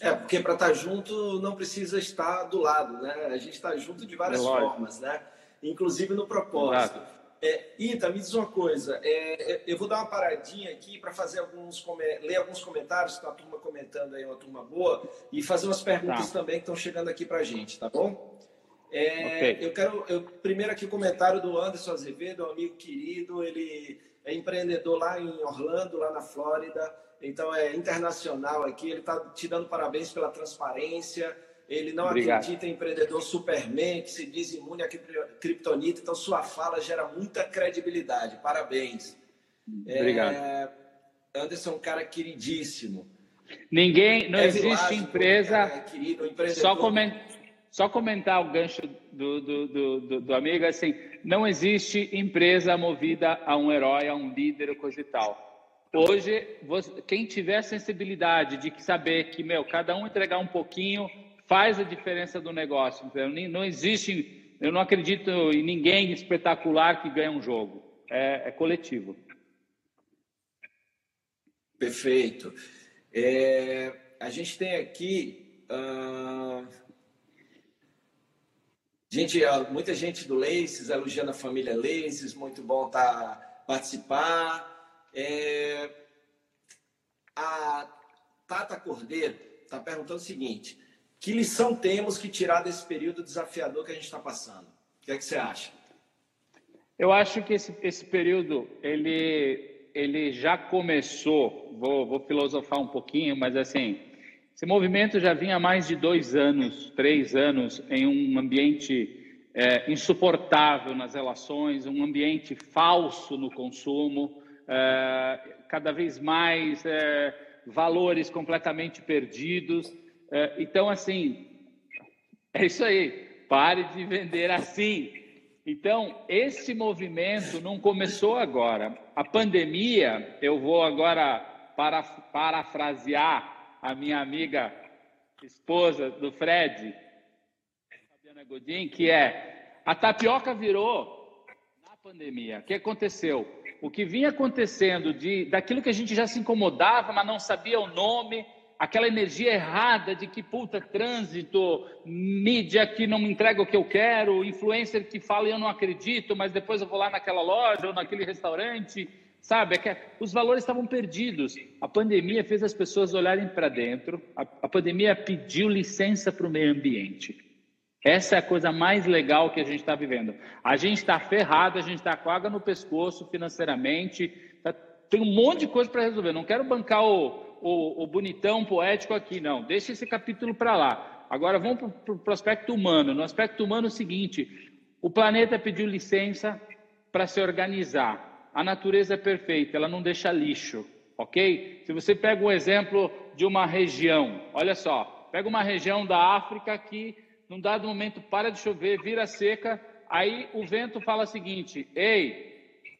É, porque para estar tá junto não precisa estar do lado, né? A gente está junto de várias é formas, né? Inclusive no propósito. Exato. É, Ita, me diz uma coisa. É, é eu vou dar uma paradinha aqui para fazer alguns ler alguns comentários que a turma comentando aí, uma turma boa, e fazer umas perguntas tá. também que estão chegando aqui para a gente, tá bom? É, okay. Eu quero eu, primeiro aqui o comentário do Anderson Azevedo, um amigo querido. Ele é empreendedor lá em Orlando, lá na Flórida. Então é internacional aqui. Ele está te dando parabéns pela transparência ele não Obrigado. acredita em empreendedor Superman, que se diz imune a criptonita. Então, sua fala gera muita credibilidade. Parabéns. Obrigado. É, Anderson é um cara queridíssimo. Ninguém, não é existe empresa. Querido, só, coment, só comentar o gancho do, do, do, do, amigo, assim, não existe empresa movida a um herói, a um líder, coisa e tal. Hoje, você, quem tiver sensibilidade de saber que, meu, cada um entregar um pouquinho, faz a diferença do negócio. Não existe, eu não acredito em ninguém espetacular que ganha um jogo. É, é coletivo. Perfeito. É, a gente tem aqui uh, gente, muita gente do Laces elogiando a família Laces, muito bom tá participar. É, a Tata Cordeiro está perguntando o seguinte: que lição temos que tirar desse período desafiador que a gente está passando? O que é que você acha? Eu acho que esse, esse período ele, ele já começou. Vou, vou filosofar um pouquinho, mas assim, esse movimento já vinha há mais de dois anos, três anos, em um ambiente é, insuportável nas relações, um ambiente falso no consumo, é, cada vez mais é, valores completamente perdidos. É, então, assim, é isso aí. Pare de vender assim. Então, esse movimento não começou agora. A pandemia, eu vou agora para, parafrasear a minha amiga esposa do Fred, Fabiana Godin, que é a tapioca virou na pandemia. O que aconteceu? O que vinha acontecendo de daquilo que a gente já se incomodava, mas não sabia o nome, aquela energia errada de que, puta, trânsito, mídia que não me entrega o que eu quero, influencer que fala e eu não acredito, mas depois eu vou lá naquela loja ou naquele restaurante, sabe? É que os valores estavam perdidos. A pandemia fez as pessoas olharem para dentro, a, a pandemia pediu licença para o meio ambiente. Essa é a coisa mais legal que a gente está vivendo. A gente está ferrado, a gente está com água no pescoço financeiramente, tá, tem um monte de coisa para resolver. Não quero bancar o, o, o bonitão poético aqui, não. Deixa esse capítulo para lá. Agora vamos para o aspecto humano. No aspecto humano, é o seguinte: o planeta pediu licença para se organizar. A natureza é perfeita, ela não deixa lixo, ok? Se você pega um exemplo de uma região, olha só, pega uma região da África que, num dado momento, para de chover, vira seca, aí o vento fala o seguinte: ei,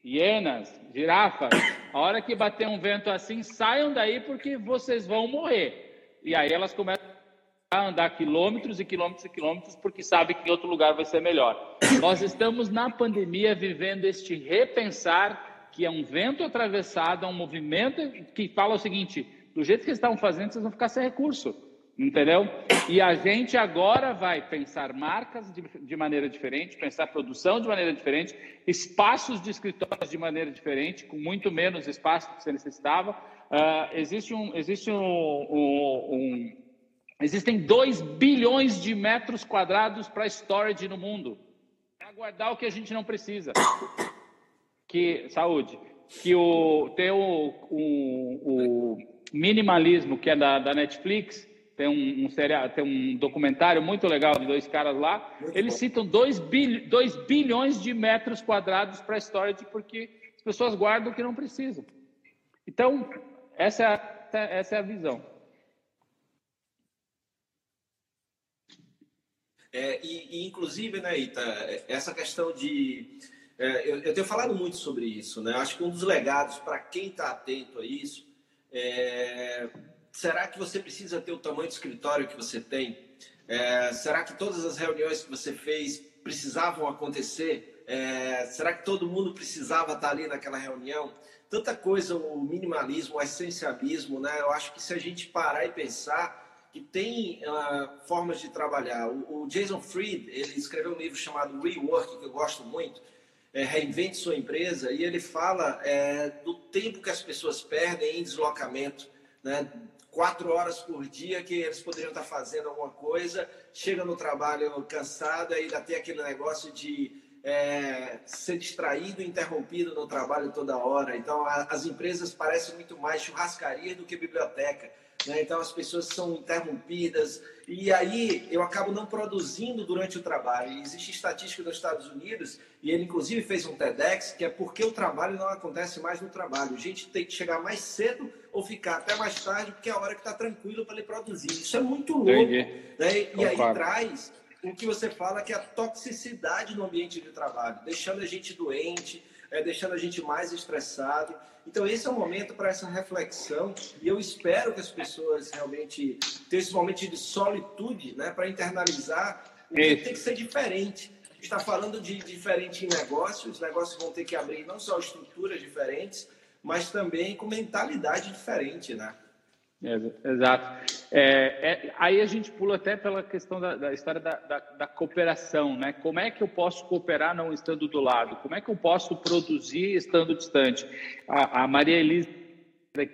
hienas, girafas, a hora que bater um vento assim, saiam daí porque vocês vão morrer. E aí elas começam a andar quilômetros e quilômetros e quilômetros porque sabem que em outro lugar vai ser melhor. Nós estamos na pandemia vivendo este repensar que é um vento atravessado, é um movimento que fala o seguinte: do jeito que eles estavam fazendo, vocês vão ficar sem recurso. Entendeu? E a gente agora vai pensar marcas de, de, maneira diferente, pensar produção de maneira diferente, espaços de escritórios de maneira diferente, com muito menos espaço que você necessitava. Uh, existe um, existe um, um, um, existem 2 bilhões de metros quadrados para storage no mundo, para guardar o que a gente não precisa. Que saúde, que o tem o, o, o minimalismo que é da, da Netflix tem um, um, serial, tem um documentário muito legal de dois caras lá. Muito Eles bom. citam 2 bil, bilhões de metros quadrados para storage porque as pessoas guardam o que não precisam. Então, essa é a, essa é a visão. É, e, e, inclusive, né, Ita, essa questão de. É, eu, eu, tenho falado muito sobre isso, né? Acho que um dos legados para quem está atento a isso é será que você precisa ter o tamanho de escritório que você tem? É, será que todas as reuniões que você fez precisavam acontecer? É, será que todo mundo precisava estar ali naquela reunião? Tanta coisa, o minimalismo, o essencialismo, né? Eu acho que se a gente parar e pensar que tem uh, formas de trabalhar. O, o, Jason Fried, ele escreveu um livro chamado Rework, que eu gosto muito, é, Reinvente Sua Empresa, e ele fala é, do tempo que as pessoas perdem em deslocamento, né? Quatro horas por dia que eles poderiam estar fazendo alguma coisa, chega no trabalho cansado e ainda tem aquele negócio de é, ser distraído, interrompido no trabalho toda hora. Então, a, as empresas parecem muito mais churrascaria do que biblioteca. Né? Então, as pessoas são interrompidas e aí eu acabo não produzindo durante o trabalho. E existe estatística nos Estados Unidos, e ele inclusive fez um TEDx, que é porque o trabalho não acontece mais no trabalho. A gente tem que chegar mais cedo ou ficar até mais tarde, porque é a hora que está tranquilo para ele produzir. Isso é muito louco. Né? E aí traz o que você fala que é a toxicidade no ambiente de trabalho, deixando a gente doente, é, deixando a gente mais estressado. Então, esse é o momento para essa reflexão e eu espero que as pessoas realmente tenham esse momento de solitude né, para internalizar o que tem que ser diferente. A gente está falando de diferente em negócios, os negócios vão ter que abrir não só estruturas diferentes, mas também com mentalidade diferente, né? Exato. É, é, aí a gente pula até pela questão da, da história da, da, da, cooperação, né? Como é que eu posso cooperar não estando do lado? Como é que eu posso produzir estando distante? A, a Maria Elisa,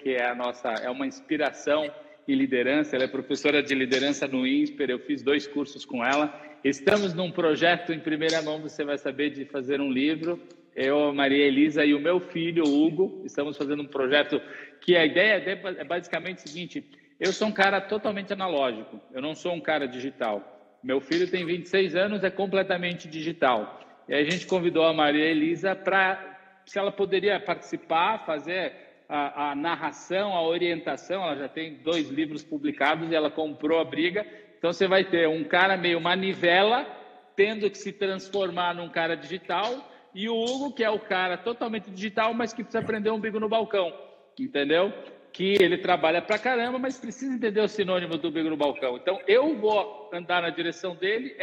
que é a nossa, é uma inspiração em liderança, ela é professora de liderança no INSPER, eu fiz dois cursos com ela. Estamos num projeto em primeira mão, você vai saber de fazer um livro eu, Maria Elisa e o meu filho, Hugo, estamos fazendo um projeto que a ideia é basicamente o seguinte: eu sou um cara totalmente analógico, eu não sou um cara digital. Meu filho tem 26 anos, é completamente digital. E a gente convidou a Maria Elisa para se ela poderia participar, fazer a, a, narração, a orientação. Ela já tem dois livros publicados e ela comprou a briga. Então você vai ter um cara meio manivela, tendo que se transformar num cara digital, e o Hugo, que é o cara totalmente digital, mas que precisa aprender um bico no balcão, entendeu? Que ele trabalha pra caramba, mas precisa entender o sinônimo do bico no balcão. Então eu vou andar na direção dele,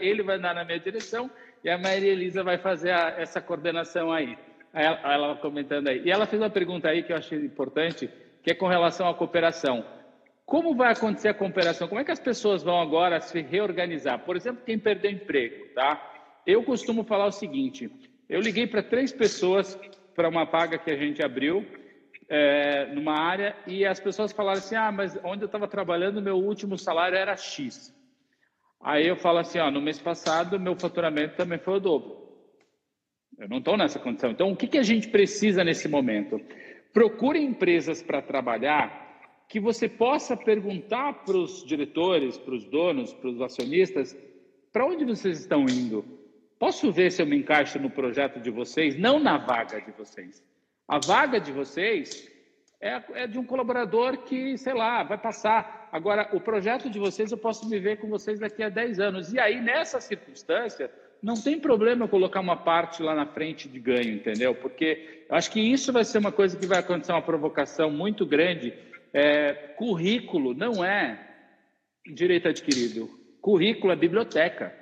ele vai andar na minha direção, e a Maria Elisa vai fazer a, essa coordenação aí. Ela, ela comentando aí. E ela fez uma pergunta aí que eu achei importante, que é com relação à cooperação. Como vai acontecer a cooperação? Como é que as pessoas vão agora se reorganizar? Por exemplo, quem perdeu emprego, tá? Eu costumo falar o seguinte: eu liguei para três pessoas para uma vaga que a gente abriu é, numa área e as pessoas falaram assim: ah, mas onde eu estava trabalhando, meu último salário era X. Aí eu falo assim: ó, no mês passado, meu faturamento também foi o dobro. Eu não estou nessa condição. Então, o que, que a gente precisa nesse momento? Procure empresas para trabalhar que você possa perguntar para os diretores, para os donos, para os acionistas, para onde vocês estão indo? Posso ver se eu me encaixo no projeto de vocês, não na vaga de vocês. A vaga de vocês é, é de um colaborador que, sei lá, vai passar. Agora, o projeto de vocês, eu posso me ver com vocês daqui a 10 anos. E aí, nessa circunstância, não tem problema eu colocar uma parte lá na frente de ganho, entendeu? Porque eu acho que isso vai ser uma coisa que vai acontecer uma provocação muito grande. É, currículo não é direito adquirido. Currículo é biblioteca.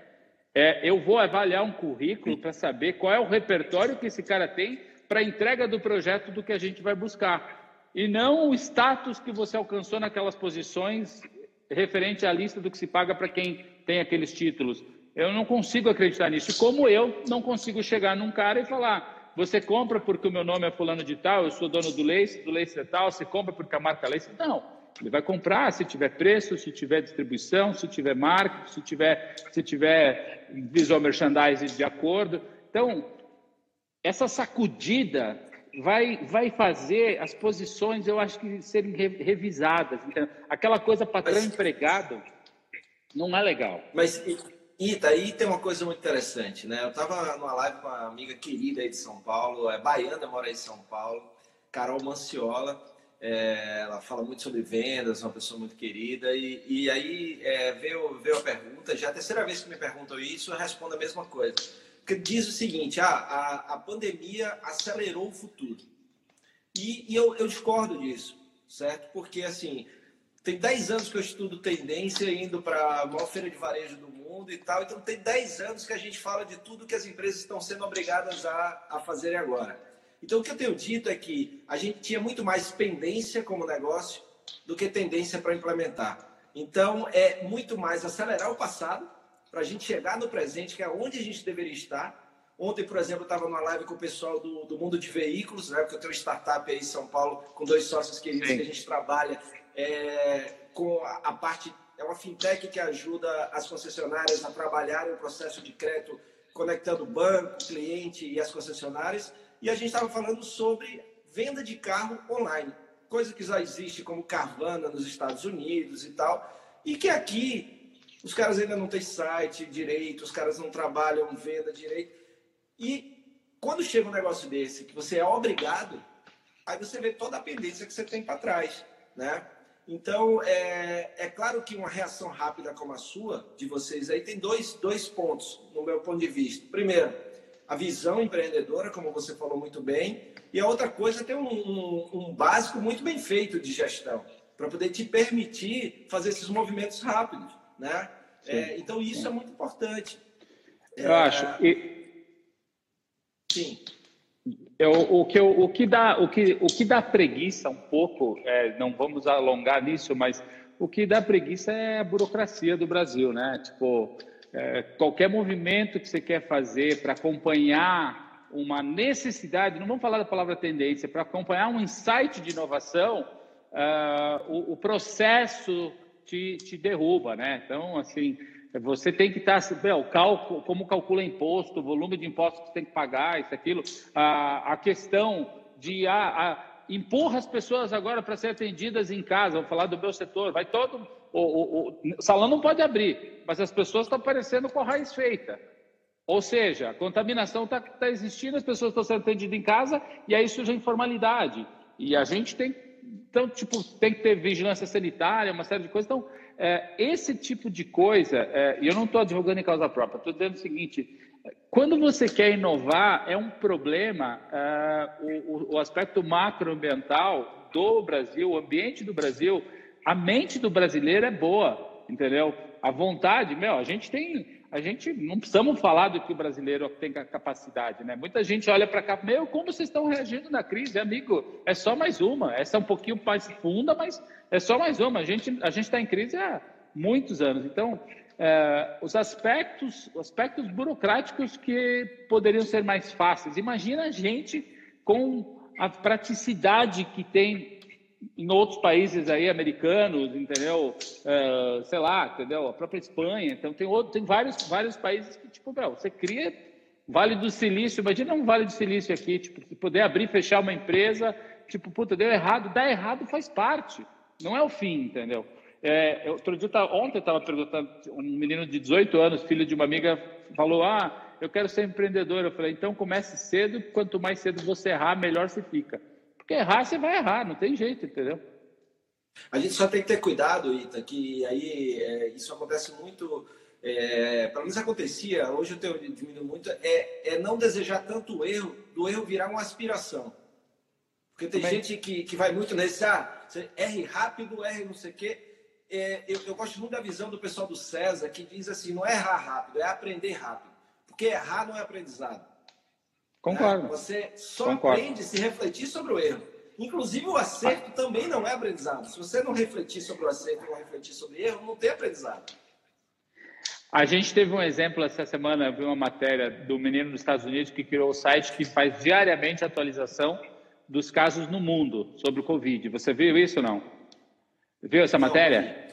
É, eu vou avaliar um currículo para saber qual é o repertório que esse cara tem para a entrega do projeto do que a gente vai buscar. E não o status que você alcançou naquelas posições referente à lista do que se paga para quem tem aqueles títulos. Eu não consigo acreditar nisso. Como eu não consigo chegar num cara e falar: você compra porque o meu nome é fulano de tal, eu sou dono do Lace, do Lace é tal, você compra porque a marca Lace. Não. Ele vai comprar se tiver preço, se tiver distribuição, se tiver marca, se tiver, se tiver visual merchandising de acordo. Então, essa sacudida vai, vai fazer as posições, eu acho que serem revisadas. Então, aquela coisa patrão-empregado não é legal. Mas e daí tem uma coisa muito interessante, né? Eu estava numa live com uma amiga querida aí de São Paulo, é baiana, mora aí em São Paulo, Carol Manciola. É, ela fala muito sobre vendas, uma pessoa muito querida. E, e aí é, veio, veio a pergunta, já é a terceira vez que me perguntam isso, eu respondo a mesma coisa. Diz o seguinte: ah, a, a pandemia acelerou o futuro. E, e eu, eu discordo disso, certo? Porque assim, tem 10 anos que eu estudo tendência indo para a maior feira de varejo do mundo e tal. Então, tem 10 anos que a gente fala de tudo que as empresas estão sendo obrigadas a, a fazerem agora. Então, o que eu tenho dito é que a gente tinha muito mais pendência como negócio do que tendência para implementar. Então, é muito mais acelerar o passado para a gente chegar no presente, que é onde a gente deveria estar. Ontem, por exemplo, eu estava numa live com o pessoal do, do mundo de veículos, né? porque eu tenho uma startup aí em São Paulo com dois sócios queridos que a gente trabalha é, com a, a parte é uma fintech que ajuda as concessionárias a trabalharem o processo de crédito, conectando o banco, cliente e as concessionárias. E a gente estava falando sobre venda de carro online, coisa que já existe como Carvana nos Estados Unidos e tal, e que aqui os caras ainda não têm site direito, os caras não trabalham venda direito. E quando chega um negócio desse, que você é obrigado, aí você vê toda a pendência que você tem para trás, né? Então, é, é claro que uma reação rápida como a sua, de vocês aí, tem dois, dois pontos, no meu ponto de vista. Primeiro, a visão empreendedora, como você falou muito bem, e a outra coisa é ter um, um, um básico muito bem feito de gestão, para poder te permitir fazer esses movimentos rápidos, né? É, então, isso sim. é muito importante. Eu é, acho. E... Sim. Eu, o, que, o, que dá, o, que, o que dá preguiça um pouco, é, não vamos alongar nisso, mas o que dá preguiça é a burocracia do Brasil, né? Tipo, é, qualquer movimento que você quer fazer para acompanhar uma necessidade, não vamos falar da palavra tendência, para acompanhar um insight de inovação, uh, o, o, processo te, te derruba, né? Então, assim, você tem que estar, o cálculo, como calcula imposto, o volume de impostos que você tem que pagar, isso, aquilo, a, a questão de a, ah, a, empurra as pessoas agora para serem atendidas em casa, vou falar do meu setor, vai todo, o, o, o, salão não pode abrir, mas as pessoas estão aparecendo com a raiz feita. Ou seja, a contaminação está tá existindo, as pessoas estão sendo atendidas em casa e aí surge a informalidade. E a gente tem, então, tipo, tem que ter vigilância sanitária, uma série de coisas. Então, é, esse tipo de coisa, é, eu não estou advogando em causa própria, estou dizendo o seguinte: quando você quer inovar, é um problema é, o, o aspecto macroambiental do Brasil, o ambiente do Brasil, a mente do brasileiro é boa, entendeu? A vontade, meu, a gente tem a gente não precisamos falar do que o brasileiro tem capacidade, né? Muita gente olha para cá, meu, como vocês estão reagindo na crise, amigo? É só mais uma. Essa é um pouquinho mais funda, mas é só mais uma. A gente a gente está em crise há muitos anos. Então, é, os aspectos aspectos burocráticos que poderiam ser mais fáceis. Imagina a gente com a praticidade que tem em outros países aí americanos, entendeu? Uh, sei lá, entendeu? A própria Espanha. Então tem outro, tem vários vários países que tipo, você cria Vale do Silício, imagina um Vale do Silício aqui, tipo, poder abrir, fechar uma empresa, tipo, puta, deu errado, dá errado faz parte, não é o fim, entendeu? É, outro dia, ontem eu estava perguntando, um menino de 18 anos, filho de uma amiga, falou, ah, eu quero ser empreendedor. Eu falei, então comece cedo, quanto mais cedo você errar, melhor você fica. Porque errar, você vai errar, não tem jeito, entendeu? A gente só tem que ter cuidado, Ita, que aí é, isso acontece muito. É, pelo menos acontecia, hoje eu tenho diminuído muito, é, é não desejar tanto o erro, do erro virar uma aspiração. Porque tem Também. gente que, que vai muito nesse, ah, erre rápido, erre não sei o quê. É, eu, eu, gosto muito da visão do pessoal do César, que diz assim, não é errar rápido, é aprender rápido. Porque errar não é aprendizado. Concordo. Né? Você só Concordo. aprende se refletir sobre o erro. Inclusive, o acerto também não é aprendizado. Se você não refletir sobre o acerto, não refletir sobre o erro, não tem aprendizado. A gente teve um exemplo essa semana, eu vi uma matéria do menino dos Estados Unidos que criou o site que faz diariamente atualização dos casos no mundo sobre o Covid. Você viu isso ou não? Viu essa matéria?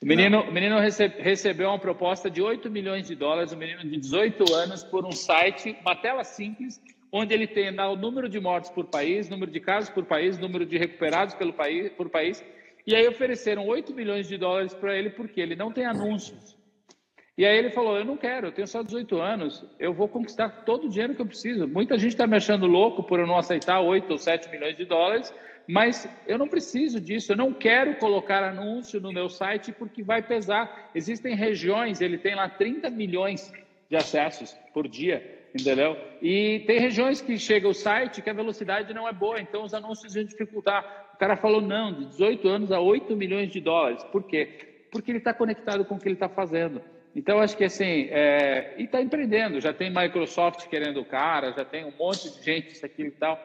O menino, o menino recebeu uma proposta de 8 milhões de dólares, um menino de 18 anos, por um site, uma tela simples, onde ele tem o número de mortes por país, número de casos por país, número de recuperados pelo país, por país. E aí ofereceram 8 milhões de dólares para ele porque ele não tem anúncios. E aí ele falou: Eu não quero, eu tenho só 18 anos, eu vou conquistar todo o dinheiro que eu preciso. Muita gente está me achando louco por eu não aceitar 8 ou 7 milhões de dólares, mas eu não preciso disso, eu não quero colocar anúncio no meu site porque vai pesar. Existem regiões, ele tem lá 30 milhões de acessos por dia, entendeu? E tem regiões que chega o site que a velocidade não é boa, então os anúncios vão dificultar. O cara falou não, de 18 anos a 8 milhões de dólares. Por quê? Porque ele está conectado com o que ele está fazendo. Então, acho que assim, é... e está empreendendo, já tem Microsoft querendo o cara, já tem um monte de gente, isso aqui e tal.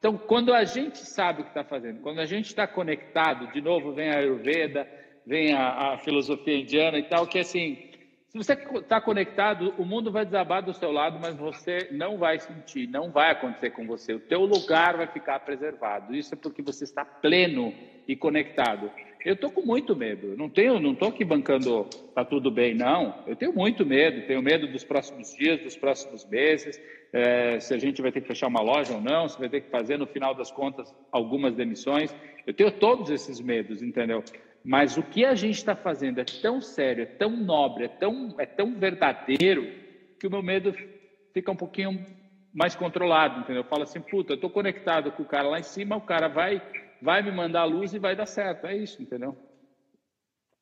Então, quando a gente sabe o que está fazendo, quando a gente está conectado, de novo vem a Ayurveda, vem a, a filosofia indiana e tal, que assim, se você está conectado, o mundo vai desabar do seu lado, mas você não vai sentir, não vai acontecer com você. O teu lugar vai ficar preservado. Isso é porque você está pleno e conectado. Eu estou com muito medo. Não tenho, não estou aqui bancando tá tudo bem, não. Eu tenho muito medo. Tenho medo dos próximos dias, dos próximos meses é, se a gente vai ter que fechar uma loja ou não, se vai ter que fazer, no final das contas, algumas demissões. Eu tenho todos esses medos, entendeu? Mas o que a gente está fazendo é tão sério, é tão nobre, é tão, é tão verdadeiro, que o meu medo fica um pouquinho mais controlado, entendeu? Eu falo assim, puta, eu estou conectado com o cara lá em cima, o cara vai, vai me mandar a luz e vai dar certo. É isso, entendeu?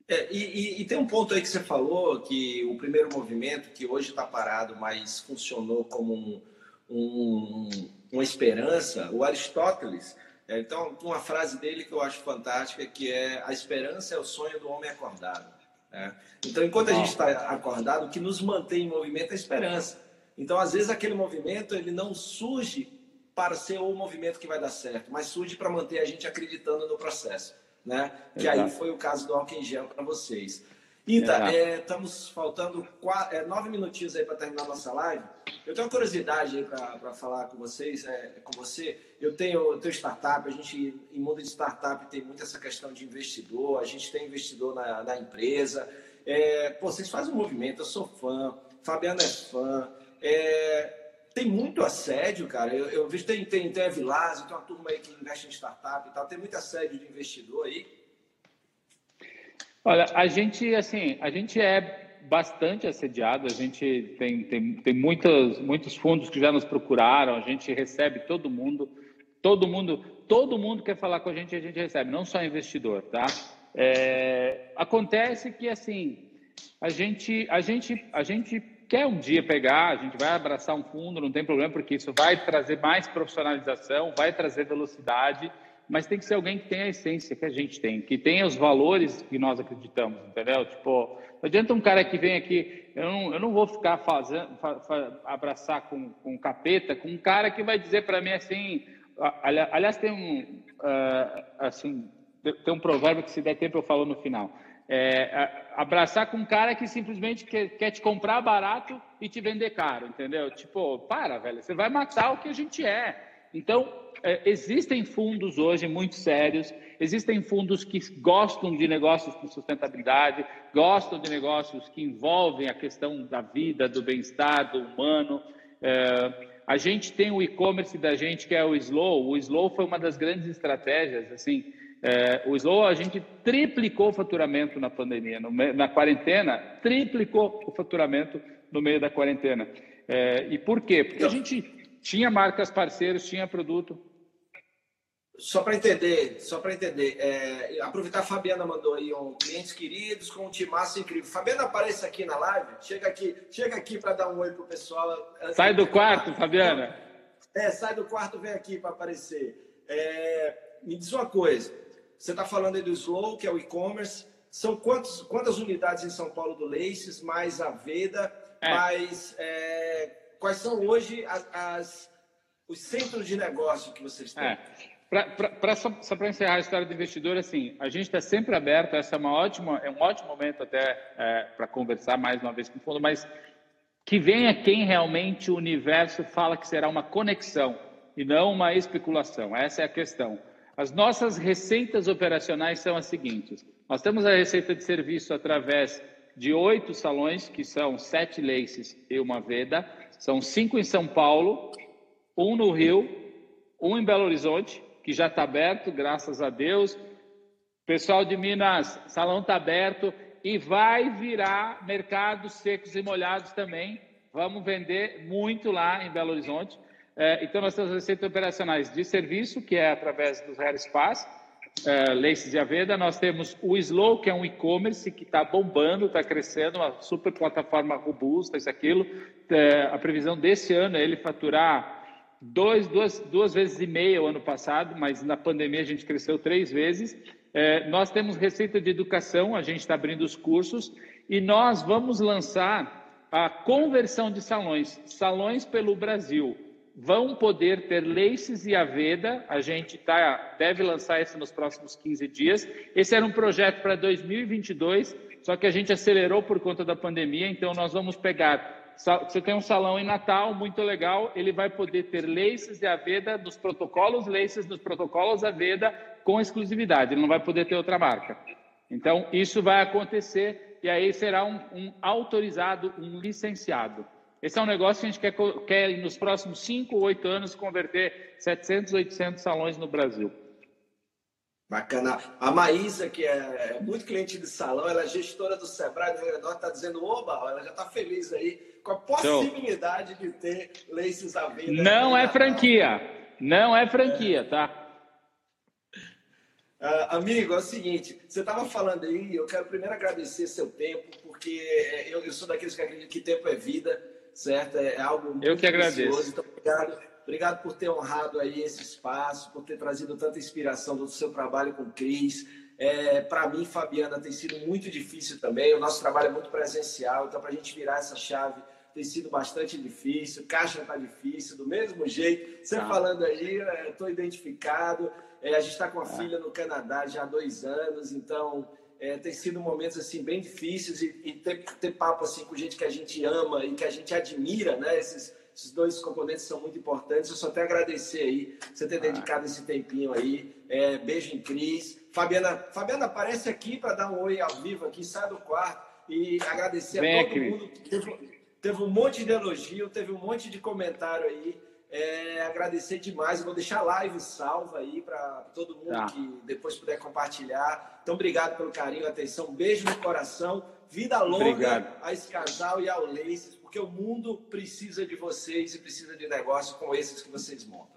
É, e, e, e, tem um ponto aí que você falou que o primeiro movimento, que hoje está parado, mas funcionou como um, um, uma esperança, o Aristóteles. É, então, uma frase dele que eu acho fantástica, que é a esperança é o sonho do homem acordado. Né? Então, enquanto a gente está acordado, o que nos mantém em movimento é a esperança. Então, às vezes, aquele movimento ele não surge para ser o movimento que vai dar certo, mas surge para manter a gente acreditando no processo né? Que Exato. aí foi o caso do álcool em gel para vocês. Ita, é, estamos faltando quatro, é, nove minutinhos aí para terminar a nossa live. Eu tenho uma curiosidade aí para falar com vocês, é, com você. Eu tenho, eu tenho startup, a gente, em mundo de startup, tem muito essa questão de investidor, a gente tem investidor na, na empresa. É, pô, vocês fazem um movimento, eu sou fã, Fabiano é fã. É, tem muito assédio, cara. Eu, eu vejo tem, tem, tem a tem uma turma aí que investe em startup e tal. Tem muito assédio de investidor aí. Olha, a gente, assim, a gente é bastante assediado, a gente tem, tem, tem muitos, muitos fundos que já nos procuraram, a gente recebe todo mundo, todo mundo, todo mundo quer falar com a gente, a gente recebe, não só investidor, tá? É, acontece que assim, a gente, a gente, a gente quer um dia pegar, a gente vai abraçar um fundo, não tem problema, porque isso vai trazer mais profissionalização, vai trazer velocidade, mas tem que ser alguém que tenha a essência que a gente tem, que tenha os valores que nós acreditamos, entendeu? Tipo, não adianta um cara que vem aqui, eu não, eu não vou ficar fazendo, fa, fa, abraçar com, com capeta, com um cara que vai dizer para mim assim, aliás, tem um, uh, assim, tem um provérbio que se der tempo eu falo no final, é, abraçar com um cara que simplesmente quer, quer te comprar barato e te vender caro, entendeu? Tipo, para, velho, você vai matar o que a gente é. Então, é, existem fundos hoje muito sérios, existem fundos que gostam de negócios com sustentabilidade, gostam de negócios que envolvem a questão da vida, do bem-estar, do humano. É, a gente tem o e-commerce da gente que é o Slow. O Slow foi uma das grandes estratégias. Assim, é, o Slow a gente triplicou o faturamento na pandemia, no, na quarentena, triplicou o faturamento no meio da quarentena. É, e por quê? Porque a gente tinha marcas parceiros, tinha produto. Só para entender, só para entender, é, aproveitar a Fabiana mandou aí um clientes queridos com um timaço incrível. Fabiana aparece aqui na live, chega aqui, chega aqui para dar um oi pro pessoal. Sai do quarto, Fabiana. É, sai do quarto, vem aqui para aparecer. É, me diz uma coisa, você está falando aí do Slow, que é o e-commerce. São quantos, quantas unidades em São Paulo do Laces, mais a Veda, é. mais é, quais são hoje as, as, os centros de negócio que vocês têm? É. Pra, pra, pra, só, só para encerrar a história do investidor, assim, a gente está sempre aberto, essa é, uma ótima, é um ótimo momento até é, para conversar mais uma vez com o fundo, mas que venha quem realmente o universo fala que será uma conexão e não uma especulação. Essa é a questão. As nossas receitas operacionais são as seguintes: nós temos a receita de serviço através de oito salões, que são sete laces e uma veda, são cinco em São Paulo, um no Rio, um em Belo Horizonte que já está aberto, graças a Deus. Pessoal de Minas, salão está aberto e vai virar mercados secos e molhados também. Vamos vender muito lá em Belo Horizonte. É, então, nós temos receitas operacionais de serviço, que é através dos Hair Spas, é, Laces de Aveda. Nós temos o Slow, que é um e-commerce que está bombando, está crescendo, uma super plataforma robusta, isso, aquilo. É, a previsão desse ano é ele faturar dois, duas, duas vezes e meia o ano passado, mas na pandemia a gente cresceu três vezes. É, nós temos receita de educação, a gente está abrindo os cursos e nós vamos lançar a conversão de salões, salões pelo Brasil. Vão poder ter Laces e Aveda, a gente tá, deve lançar isso nos próximos 15 dias. Esse era um projeto para 2022, só que a gente acelerou por conta da pandemia, então nós vamos pegar você tem um salão em Natal muito legal, ele vai poder ter laces de Aveda nos protocolos laces, nos protocolos Aveda com exclusividade, ele não vai poder ter outra marca. Então, isso vai acontecer e aí será um, um autorizado, um licenciado. Esse é um negócio que a gente quer, quer nos próximos 5 ou 8 anos, converter 700, 800 salões no Brasil. Bacana. A Maísa, que é muito cliente de salão, ela é gestora do Sebrae do Redor, está dizendo, oba, ela já está feliz aí com a possibilidade de ter Laces à venda. Não é franquia. Não é franquia, tá? Uh, amigo, é o seguinte, você estava falando aí, eu quero primeiro agradecer seu tempo, porque é, eu, eu sou daqueles que acreditam que tempo é vida, certo? É, é algo muito Eu que agradeço. Então, obrigado, obrigado por ter honrado aí esse espaço, por ter trazido tanta inspiração do seu trabalho com o Cris. É, para mim, Fabiana, tem sido muito difícil também. O nosso trabalho é muito presencial, então para a gente virar essa chave tem sido bastante difícil, caixa está difícil, do mesmo jeito. Você ah. falando aí, estou identificado. É, a gente está com a ah. filha no Canadá já há dois anos, então é, tem sido momentos assim bem difíceis e, e, ter, ter papo assim com gente que a gente ama e que a gente admira, né? Esses, esses dois componentes são muito importantes. Eu só tenho a agradecer aí você ter ah. dedicado esse tempinho aí. É, beijo em Cris. Fabiana, Fabiana aparece aqui para dar um oi ao vivo aqui, sai do quarto e agradecer Vem, a todo Cris. mundo Teve um monte de elogio, teve um monte de comentário aí. É, agradecer demais. Eu vou deixar a live salva aí para todo mundo tá. que depois puder compartilhar. Então, obrigado pelo carinho, atenção. Beijo no coração. vida longa Obrigado. a esse casal e ao Laces, porque o mundo precisa de vocês e precisa de negócios como esses que vocês montam.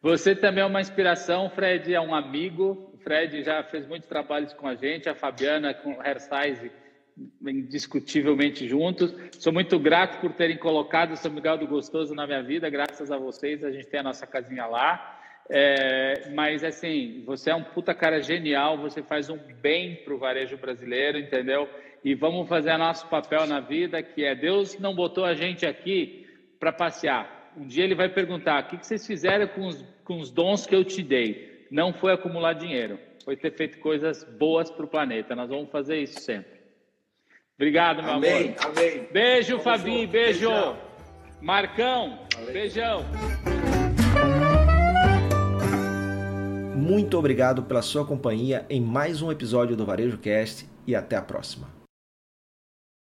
Você também é uma inspiração, Fred é um amigo. O Fred já fez muitos trabalhos com a gente, a Fabiana com o Hairsize indiscutivelmente juntos. Sou muito grato por terem colocado São Miguel do Gostoso na minha vida. Graças a vocês, a gente tem a nossa casinha lá. É, mas assim, você é um puta cara genial, você faz um bem para o varejo brasileiro, entendeu? E vamos fazer nosso papel na vida, que é Deus não botou a gente aqui para passear um dia ele vai perguntar: o que vocês fizeram com os, com os dons que eu te dei? Não foi acumular dinheiro, foi ter feito coisas boas para o planeta. Nós vamos fazer isso sempre. Obrigado, meu amém, amor. Amém. Beijo, Fabi. Beijo. Beijão. Marcão, Valeu. beijão. Muito obrigado pela sua companhia em mais um episódio do Varejo Cast e até a próxima.